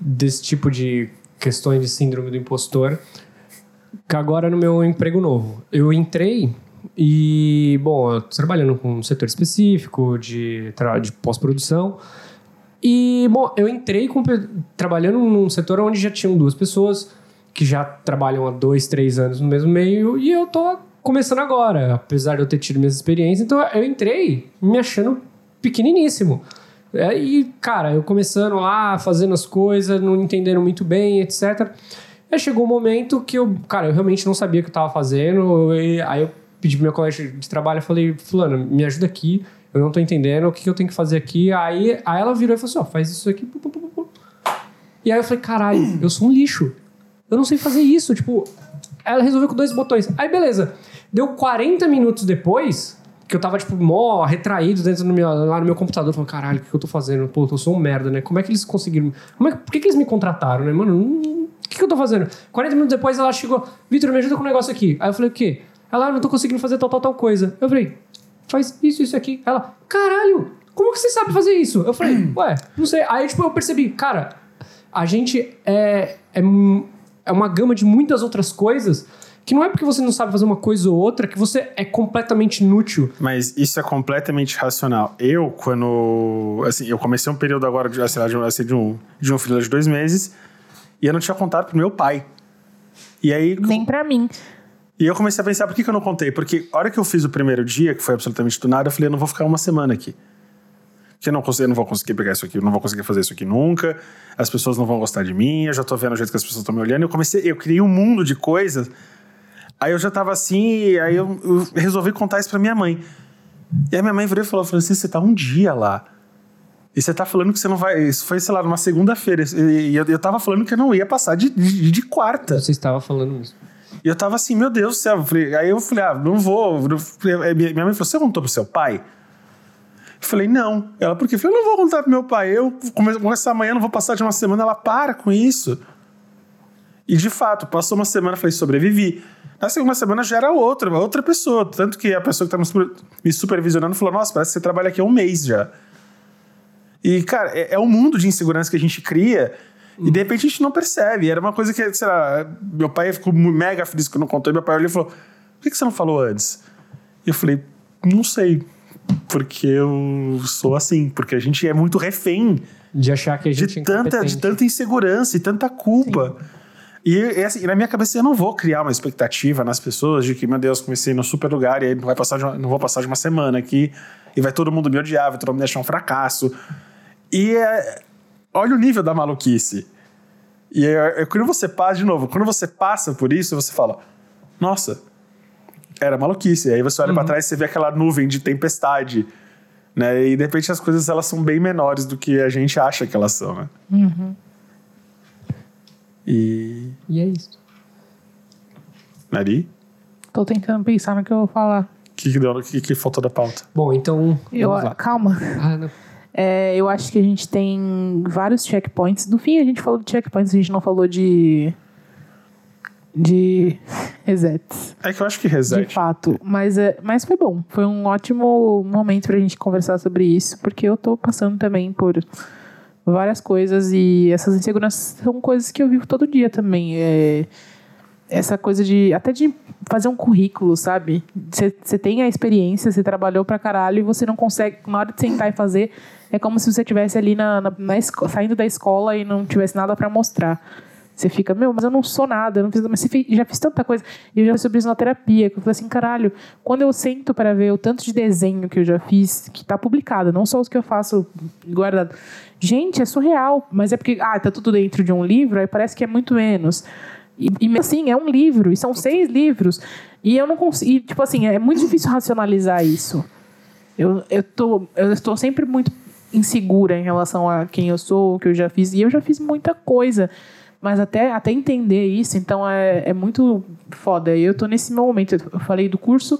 desse tipo de questões de síndrome do impostor, que agora no meu emprego novo. Eu entrei e, bom, eu tô trabalhando com um setor específico de, de pós-produção. E, bom, eu entrei com trabalhando num setor onde já tinham duas pessoas que já trabalham há dois, três anos no mesmo meio e eu tô começando agora, apesar de eu ter tido minhas experiências. Então eu entrei me achando pequeniníssimo. É, e, cara, eu começando lá, fazendo as coisas, não entendendo muito bem, etc. Aí chegou um momento que eu, cara, eu realmente não sabia o que eu tava fazendo. e aí eu pedi pro meu colega de trabalho, eu falei, fulano, me ajuda aqui, eu não tô entendendo, o que, que eu tenho que fazer aqui? Aí, aí ela virou e falou assim, ó, faz isso aqui. E aí eu falei, caralho, eu sou um lixo. Eu não sei fazer isso, tipo... Ela resolveu com dois botões. Aí, beleza. Deu 40 minutos depois, que eu tava, tipo, mó retraído dentro do meu, lá no meu computador. Falando, caralho, o que, eu tô fazendo? Pô, eu sou um merda, né? Como é que eles conseguiram... Como é, por que, que eles me contrataram, né? Mano, o que, que eu tô fazendo? 40 minutos depois, ela chegou... Vitor, me ajuda com um negócio aqui. Aí eu falei, o quê? Ela, ah, não tô conseguindo fazer tal, tal, tal coisa. Eu falei, faz isso, isso aqui. Ela, caralho, como que você sabe fazer isso? Eu falei, ué, não sei. Aí, tipo, eu percebi, cara, a gente é, é, é uma gama de muitas outras coisas que não é porque você não sabe fazer uma coisa ou outra que você é completamente inútil. Mas isso é completamente racional. Eu, quando. Assim, eu comecei um período agora de, assim, de, um- assim, de um, de um filho de dois meses e eu não tinha contado pro meu pai. E aí. Nem pra mim. E eu comecei a pensar, por que, que eu não contei? Porque a hora que eu fiz o primeiro dia, que foi absolutamente do nada, eu falei, eu não vou ficar uma semana aqui. Eu não, eu não vou conseguir pegar isso aqui, eu não vou conseguir fazer isso aqui nunca, as pessoas não vão gostar de mim, eu já tô vendo o jeito que as pessoas estão me olhando. Eu comecei, eu criei um mundo de coisas. Aí eu já tava assim, aí eu, eu resolvi contar isso pra minha mãe. E aí minha mãe virou e falou, Francisco, você tá um dia lá. E você tá falando que você não vai. Isso foi, sei lá, numa segunda-feira. E eu, eu tava falando que eu não ia passar de, de, de quarta. Você estava falando isso. E eu tava assim, meu Deus do céu. Aí eu falei, ah, não vou. minha mãe falou, você contou pro seu pai? Eu falei, não. Ela, por quê? Eu falei, eu não vou contar pro meu pai. Eu come- começar amanhã, não vou passar de uma semana. Ela, para com isso. E de fato, passou uma semana, falei, sobrevivi. Na segunda semana já era outra, outra pessoa. Tanto que a pessoa que tá me super- me supervisionando falou, nossa, parece que você trabalha aqui há um mês já. E, cara, é, é um mundo de insegurança que a gente cria e de repente a gente não percebe. Era uma coisa que, sei lá, meu pai ficou mega feliz que eu não contou. E meu pai olhou e falou: Por que, que você não falou antes? E eu falei: Não sei. Porque eu sou assim. Porque a gente é muito refém De achar que a gente de é tanta, de tanta insegurança e tanta culpa. E, e assim, e na minha cabeça eu não vou criar uma expectativa nas pessoas de que, meu Deus, comecei no super lugar e aí não, vai passar uma- não vou passar de uma semana aqui e vai todo mundo me odiar, vai todo mundo me achar um fracasso. E é, olha o nível da maluquice. E é, é quando você passa, de novo, quando você passa por isso, você fala, nossa, era maluquice. E aí você olha pra trás e você vê aquela nuvem de tempestade Né? E de repente as coisas elas são bem menores do que a gente acha que elas são, né? E. E é isso. Nari? Tô tentando pensar no que eu vou falar. O que, que, deu, que, que faltou da pauta? Bom, então. Eu, calma. Ah, não. É, eu acho que a gente tem vários checkpoints. No fim, a gente falou de checkpoints, a gente não falou de. De (laughs) resets. É que eu acho que De reset. fato. Mas, é, mas foi bom. Foi um ótimo momento pra gente conversar sobre isso, porque eu tô passando também por várias coisas e essas inseguranças são coisas que eu vivo todo dia também. É, essa coisa de. até de fazer um currículo, sabe? Você tem a experiência, você trabalhou pra caralho e você não consegue. Na hora de sentar e fazer, é como se você estivesse ali na, na, na saindo da escola e não tivesse nada pra mostrar. Você fica, meu, mas eu não sou nada, eu não fiz, mas você fez- já fiz tanta coisa. E eu já fiz sobre isso na terapia, que eu falei assim, caralho, quando eu sento para ver o tanto de desenho que eu já fiz, que tá publicado, não só os que eu faço guardado. Gente, é surreal, mas é porque, ah, tá tudo dentro de um livro, aí parece que é muito menos. E, e assim, é um livro, e são seis livros. E eu não consigo, tipo assim, é muito difícil racionalizar isso. Eu, eu, tô, eu estou sempre muito insegura em relação a quem eu sou, o que eu já fiz. E eu já fiz muita coisa. Mas até, até entender isso, então é, é muito foda. Eu tô nesse meu momento. Eu falei do curso,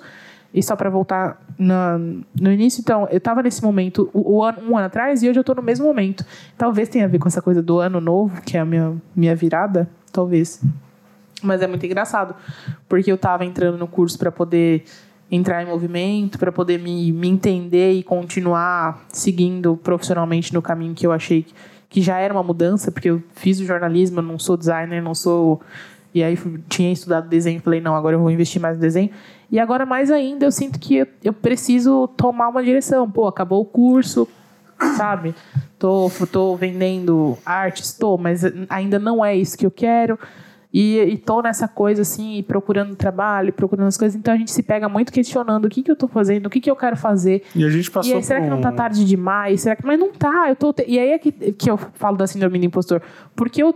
e só para voltar na, no início, então, eu tava nesse momento o, o ano, um ano atrás e hoje eu tô no mesmo momento. Talvez tenha a ver com essa coisa do ano novo, que é a minha, minha virada, talvez. Mas é muito engraçado, porque eu tava entrando no curso para poder entrar em movimento, para poder me, me entender e continuar seguindo profissionalmente no caminho que eu achei que, que já era uma mudança, porque eu fiz o jornalismo, eu não sou designer, não sou. E aí tinha estudado desenho, falei, não, agora eu vou investir mais no desenho. E agora, mais ainda, eu sinto que eu, preciso tomar uma direção. Pô, acabou o curso, sabe? Tô, tô vendendo artes, tô, mas ainda não é isso que eu quero. E, e tô nessa coisa assim, procurando trabalho, procurando as coisas. Então a gente se pega muito questionando o que, que eu tô fazendo, o que, que eu quero fazer. E a gente passou E aí, será que não tá um- tarde demais? Será que... Mas não tá. Eu tô... E aí é que, que eu falo da síndrome do impostor. Porque eu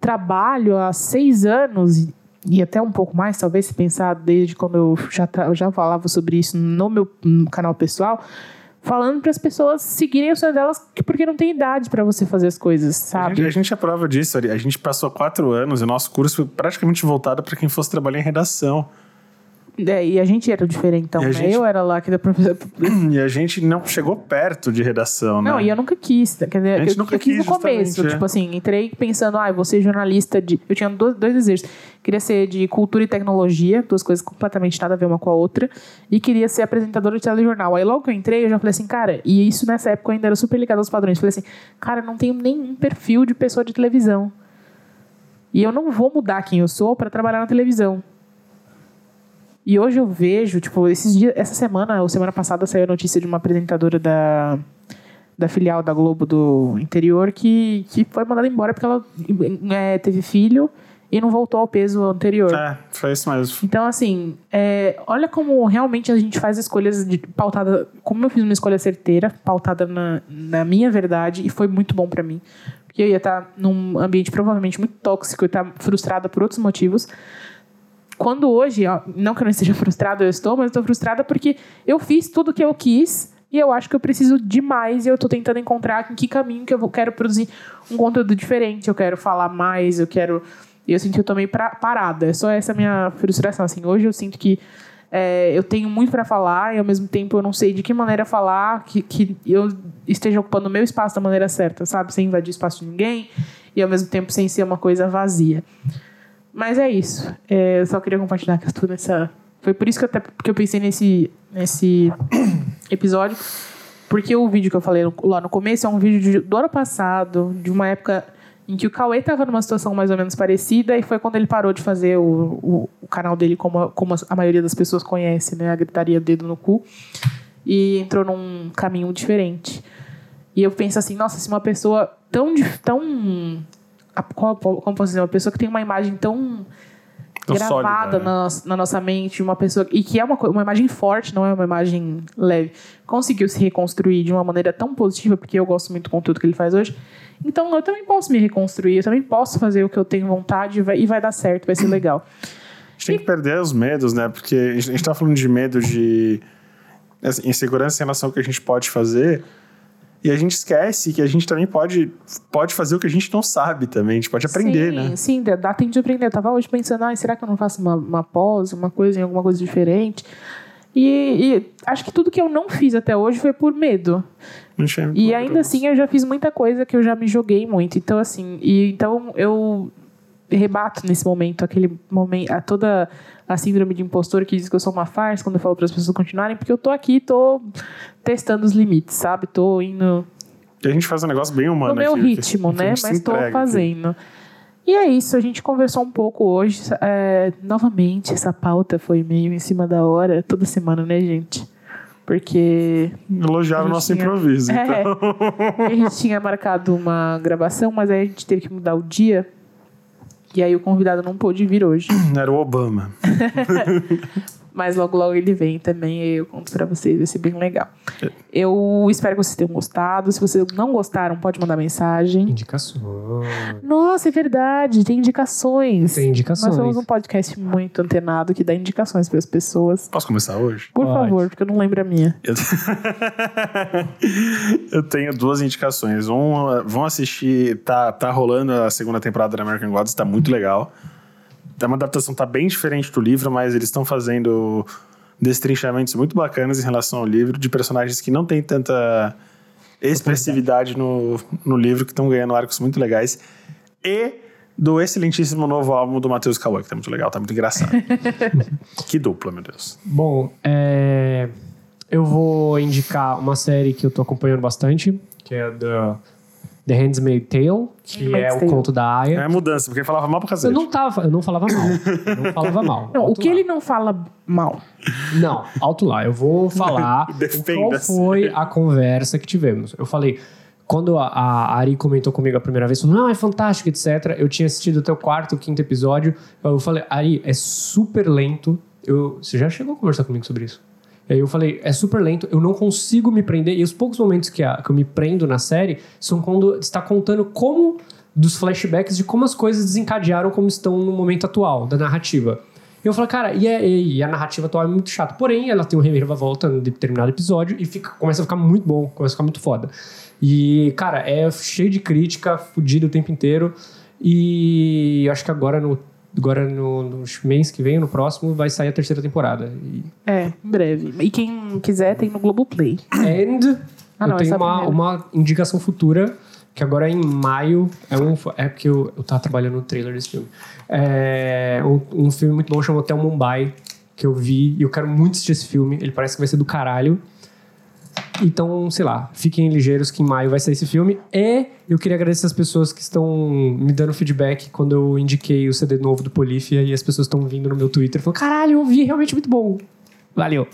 trabalho há seis anos, e- até um pouco mais, talvez, se pensar desde quando eu já, já falava sobre isso no meu hum, canal pessoal, falando para as pessoas seguirem o sonho delas, que- porque não tem idade para você fazer as coisas, A sabe? gente, a gente é prova disso. A gente passou quatro anos e o nosso curso foi praticamente voltado para quem fosse trabalhar em redação. É, e a gente era diferentão, E a né? gente- Eu era lá que da professora. (clears throat) E a gente não chegou perto de redação, Não, né? e eu nunca quis. Quer dizer, A gente eu, nunca eu quis no quis, começo. justamente, é. Tipo assim, entrei pensando, ah, eu vou ser jornalista de. Eu tinha dois, dois desejos. Queria ser de cultura e tecnologia, duas coisas completamente nada a ver uma com a outra. E queria ser apresentadora de telejornal. Aí logo que eu entrei, eu já falei assim, cara, e isso nessa época eu ainda era super ligado aos padrões. Falei assim, cara, eu não tenho nenhum perfil de pessoa de televisão. E eu não vou mudar quem eu sou para trabalhar na televisão. E hoje eu vejo, tipo, esses dias, essa semana, ou semana passada, saiu a notícia de uma apresentadora da, da filial da Globo do interior que, que foi mandada embora porque ela é, teve filho e não voltou ao peso anterior. É, foi isso mesmo. Então, assim, é, olha como realmente a gente faz escolhas de, pautada. Como eu fiz uma escolha certeira, pautada na, na minha verdade, e foi muito bom pra mim. Porque eu ia estar num ambiente provavelmente muito tóxico e estar frustrada por outros motivos. Quando hoje, ó, não que eu não esteja (laughs) frustrada, eu estou, mas eu estou frustrada porque eu fiz tudo o que eu quis e eu acho que eu preciso de mais e eu estou tentando encontrar em que caminho que eu vou- quero produzir um conteúdo diferente, eu quero falar mais, eu quero. E eu sinto que eu tô meio pra- parada. É só essa minha frustração. Assim, hoje eu sinto que é, eu tenho muito para falar e ao mesmo tempo eu não sei de que maneira falar, que, que eu esteja ocupando o meu espaço da maneira certa, sabe? Sem invadir o espaço de ninguém e ao mesmo tempo sem ser uma coisa vazia. Mas é isso. É, eu só queria compartilhar eu tô nessa. Foi por isso que eu, até, que eu pensei nesse, nesse (coughs) episódio. Porque o vídeo que eu falei lá no começo é um vídeo de- do ano passado, de uma época em que o Cauê estava numa situação mais ou menos parecida, e foi quando ele parou de fazer o, o, o canal dele, como, a, como a maioria das pessoas conhece, né? A gritaria dedo no cu, e entrou num caminho diferente. E eu penso assim, nossa, se uma pessoa tão. tão a- qual- como posso dizer? Uma pessoa que tem uma imagem tão gravada sólida, né? na, nossa- na nossa mente, uma pessoa e que é uma, uma imagem forte, não é uma imagem leve, conseguiu se reconstruir de uma maneira tão positiva, porque eu gosto muito do conteúdo que ele faz hoje. Então eu também posso me reconstruir, eu também posso fazer o que eu tenho vontade e vai, e vai dar certo, vai ser legal. A gente tem que perder os medos, né? Porque a gente, a gente tá falando de medo de. essa insegurança em relação ao que a gente pode fazer. E a gente esquece que a gente também pode, pode fazer o que a gente não sabe também. A gente pode aprender, sim, né? Sim, dá dá tempo de aprender. Eu tava hoje pensando, ah, será que eu não faço uma, uma pós, uma coisa em alguma coisa diferente? E, e acho que tudo que eu não fiz até hoje foi por medo. E ainda assim eu já fiz muita coisa que eu já me joguei muito. Então, assim, e então eu rebato nesse momento, aquele momento, a toda a síndrome de impostor que diz que eu sou uma farsa quando eu falo para as pessoas continuarem, porque eu tô aqui, tô testando os limites, sabe? Tô indo E a gente faz um negócio bem humano no meu aqui, que- ritmo, que né? se Mas tô entrega aqui. fazendo. E é isso, a gente conversou um pouco hoje. é, novamente, essa pauta foi meio em cima da hora, toda semana, né, gente? Porque Elogiaram o nosso tinha- improviso. (laughs) É. Então. a gente tinha marcado uma gravação, mas aí a gente teve que mudar o dia. E aí o convidado não pôde vir hoje. Era o Obama. (laughs) Mas logo, logo ele vem também e eu conto pra vocês, vai ser bem legal. Eu espero que vocês tenham gostado. Se vocês não gostaram, pode mandar mensagem. Indicações. Nossa, é verdade, tem indicações. Tem indicações. Nós somos um podcast muito antenado que dá indicações para as pessoas. Posso começar hoje? Por Pode. favor, porque eu não lembro a minha. Eu... (laughs) Eu tenho duas indicações. Um, vão assistir. Tá, tá rolando a segunda temporada da American Gods, tá muito legal. É uma adaptação tá bem diferente do livro, mas eles estão fazendo destrinchamentos muito bacanas em relação ao livro, de personagens que não tem tanta expressividade no, no livro, que estão ganhando arcos muito legais. E do excelentíssimo novo álbum do Matheus Cauã, que tá muito legal, tá muito engraçado. (laughs) que dupla, meu Deus. Bom, é, eu vou indicar uma série que eu tô acompanhando bastante, que é da The Handmaid's Tale, que é o Tale. conto da Aya. É mudança, porque falava mal Eu cacete. não tava, eu não falava mal. Eu não falava mal. Não, o que lá. ele não fala mal? Não, alto lá. Eu vou falar (laughs) qual foi a conversa que tivemos. Eu falei, quando a, a Ari comentou comigo a primeira vez, falou, não, é fantástico, etc. Eu tinha assistido até o quarto, quinto episódio. Eu falei, Ari, é super lento. Eu, você já chegou a conversar comigo sobre isso? Eu falei, é super lento, eu não consigo me prender. E os poucos momentos que, a- que eu me prendo na série são quando está contando como dos flashbacks de como as coisas desencadearam como estão no momento atual da narrativa. Eu falei, cara, e, é- e a narrativa atual é muito chata. Porém, ela tem um reviravolta em determinado episódio e fica, começa a ficar muito bom, começa a ficar muito foda. E, cara, é cheio de crítica, fudido o tempo inteiro. E acho que agora no, agora no, no mês que vem, no próximo, vai sair a terceira temporada. E, É, em breve. E quem quiser tem no Globoplay. And Ah, não, eu tenho é uma, uma indicação futura, que agora em maio é um. É porque eu, eu tava trabalhando no trailer desse filme. É um, um filme muito bom chamado Hotel Mumbai, que eu vi e eu quero muito assistir esse filme. Ele parece que vai ser do caralho. Então, sei lá, fiquem ligeiros que em maio vai sair esse filme. E eu queria agradecer as pessoas que estão me dando feedback quando eu indiquei o CD novo do Polífia e as pessoas estão vindo no meu Twitter falando: caralho, eu ouvi, é realmente muito bom. Valeu.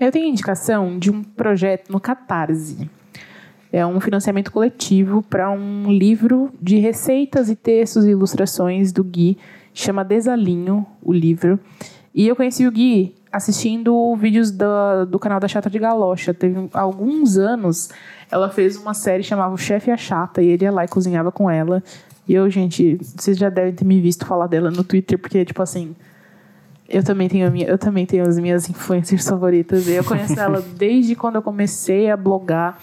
Eu tenho indicação de um projeto no Catarse. É um financiamento coletivo para um livro de receitas e textos e ilustrações do Gui. Chama Desalinho, o livro. E eu conheci o Gui assistindo vídeos do, do canal da Chata de Galocha. Teve alguns anos, ela fez uma série chamada O Chefe e a Chata, e ele ia lá e cozinhava com ela. E eu, gente, vocês já devem ter me visto falar dela no Twitter, porque, tipo assim, eu também tenho minha, eu também tenho as minhas influencers favoritas. E eu conheço ela (laughs) desde quando eu comecei a blogar.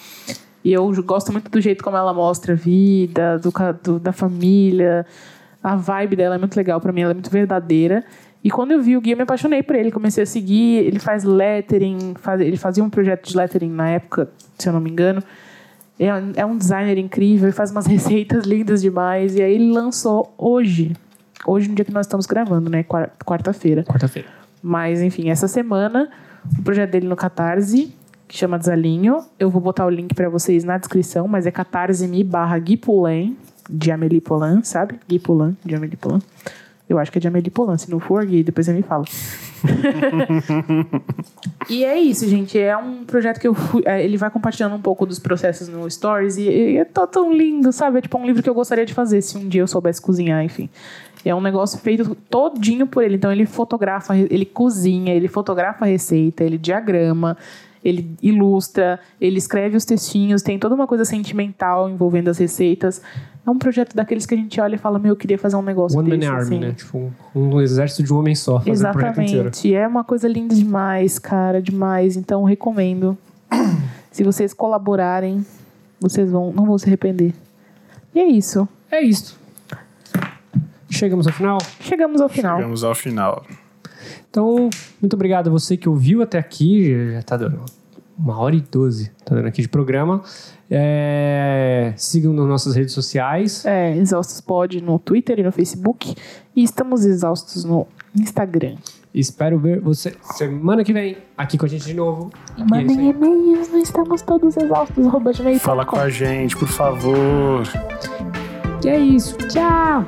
E eu gosto muito do jeito como ela mostra a vida, do, do- da família. A vibe dela é muito legal pra mim, ela é muito verdadeira. E quando eu vi o Gui, eu me apaixonei por ele. Comecei a seguir, ele faz lettering, faz, ele fazia um projeto de lettering na época, se eu não me engano. É, é um designer incrível, ele faz umas (laughs) receitas lindas demais. E aí ele lançou hoje. Hoje, no dia que nós estamos gravando, né? Quar- Quarta-feira. Quarta-feira. Mas, enfim, essa semana, o projeto dele no Catarse, que chama Desalinho. Eu vou botar o link pra vocês na descrição, mas é catarse.me barra Gui Poulain, de Amélie Poulain, sabe? Gui Poulain, de Amélie Poulain. Eu acho que é de Amélie Poulain. Se não for, Gui, depois você me fala. (laughs) e é isso, gente. É um projeto que eu fui. é, ele vai compartilhando um pouco dos processos no Stories e, e é tão, tão lindo, sabe? É tipo um livro que eu gostaria de fazer se um dia eu soubesse cozinhar, enfim. É um negócio feito todinho por ele. Então ele fotografa, ele cozinha, ele fotografa a receita, ele diagrama, ele ilustra, ele escreve os textinhos, tem toda uma coisa sentimental envolvendo as receitas. É um projeto daqueles que a gente olha e fala, meu, eu queria fazer um negócio One desse, Man Army, assim. né? Tipo, um, um exército de um homem só fazendo o projeto inteiro. Exatamente. É uma coisa linda demais, cara, demais. Então recomendo. Se vocês colaborarem, vocês vão, não vão se arrepender. E é isso. É isso. Chegamos ao final. Chegamos ao final. Chegamos ao final. Então, muito obrigado a você que ouviu até aqui. Já tá dando uma hora e doze, tá dando aqui de programa. É, sigam nas nossas redes sociais. É, Exaustos Pod no Twitter e no Facebook. E estamos exaustos no Instagram. Espero ver você semana que vem aqui com a gente de novo. E é Mandem e-mails, nós estamos todos exaustos. arroba Fala com. com a gente, por favor. E é isso. Tchau!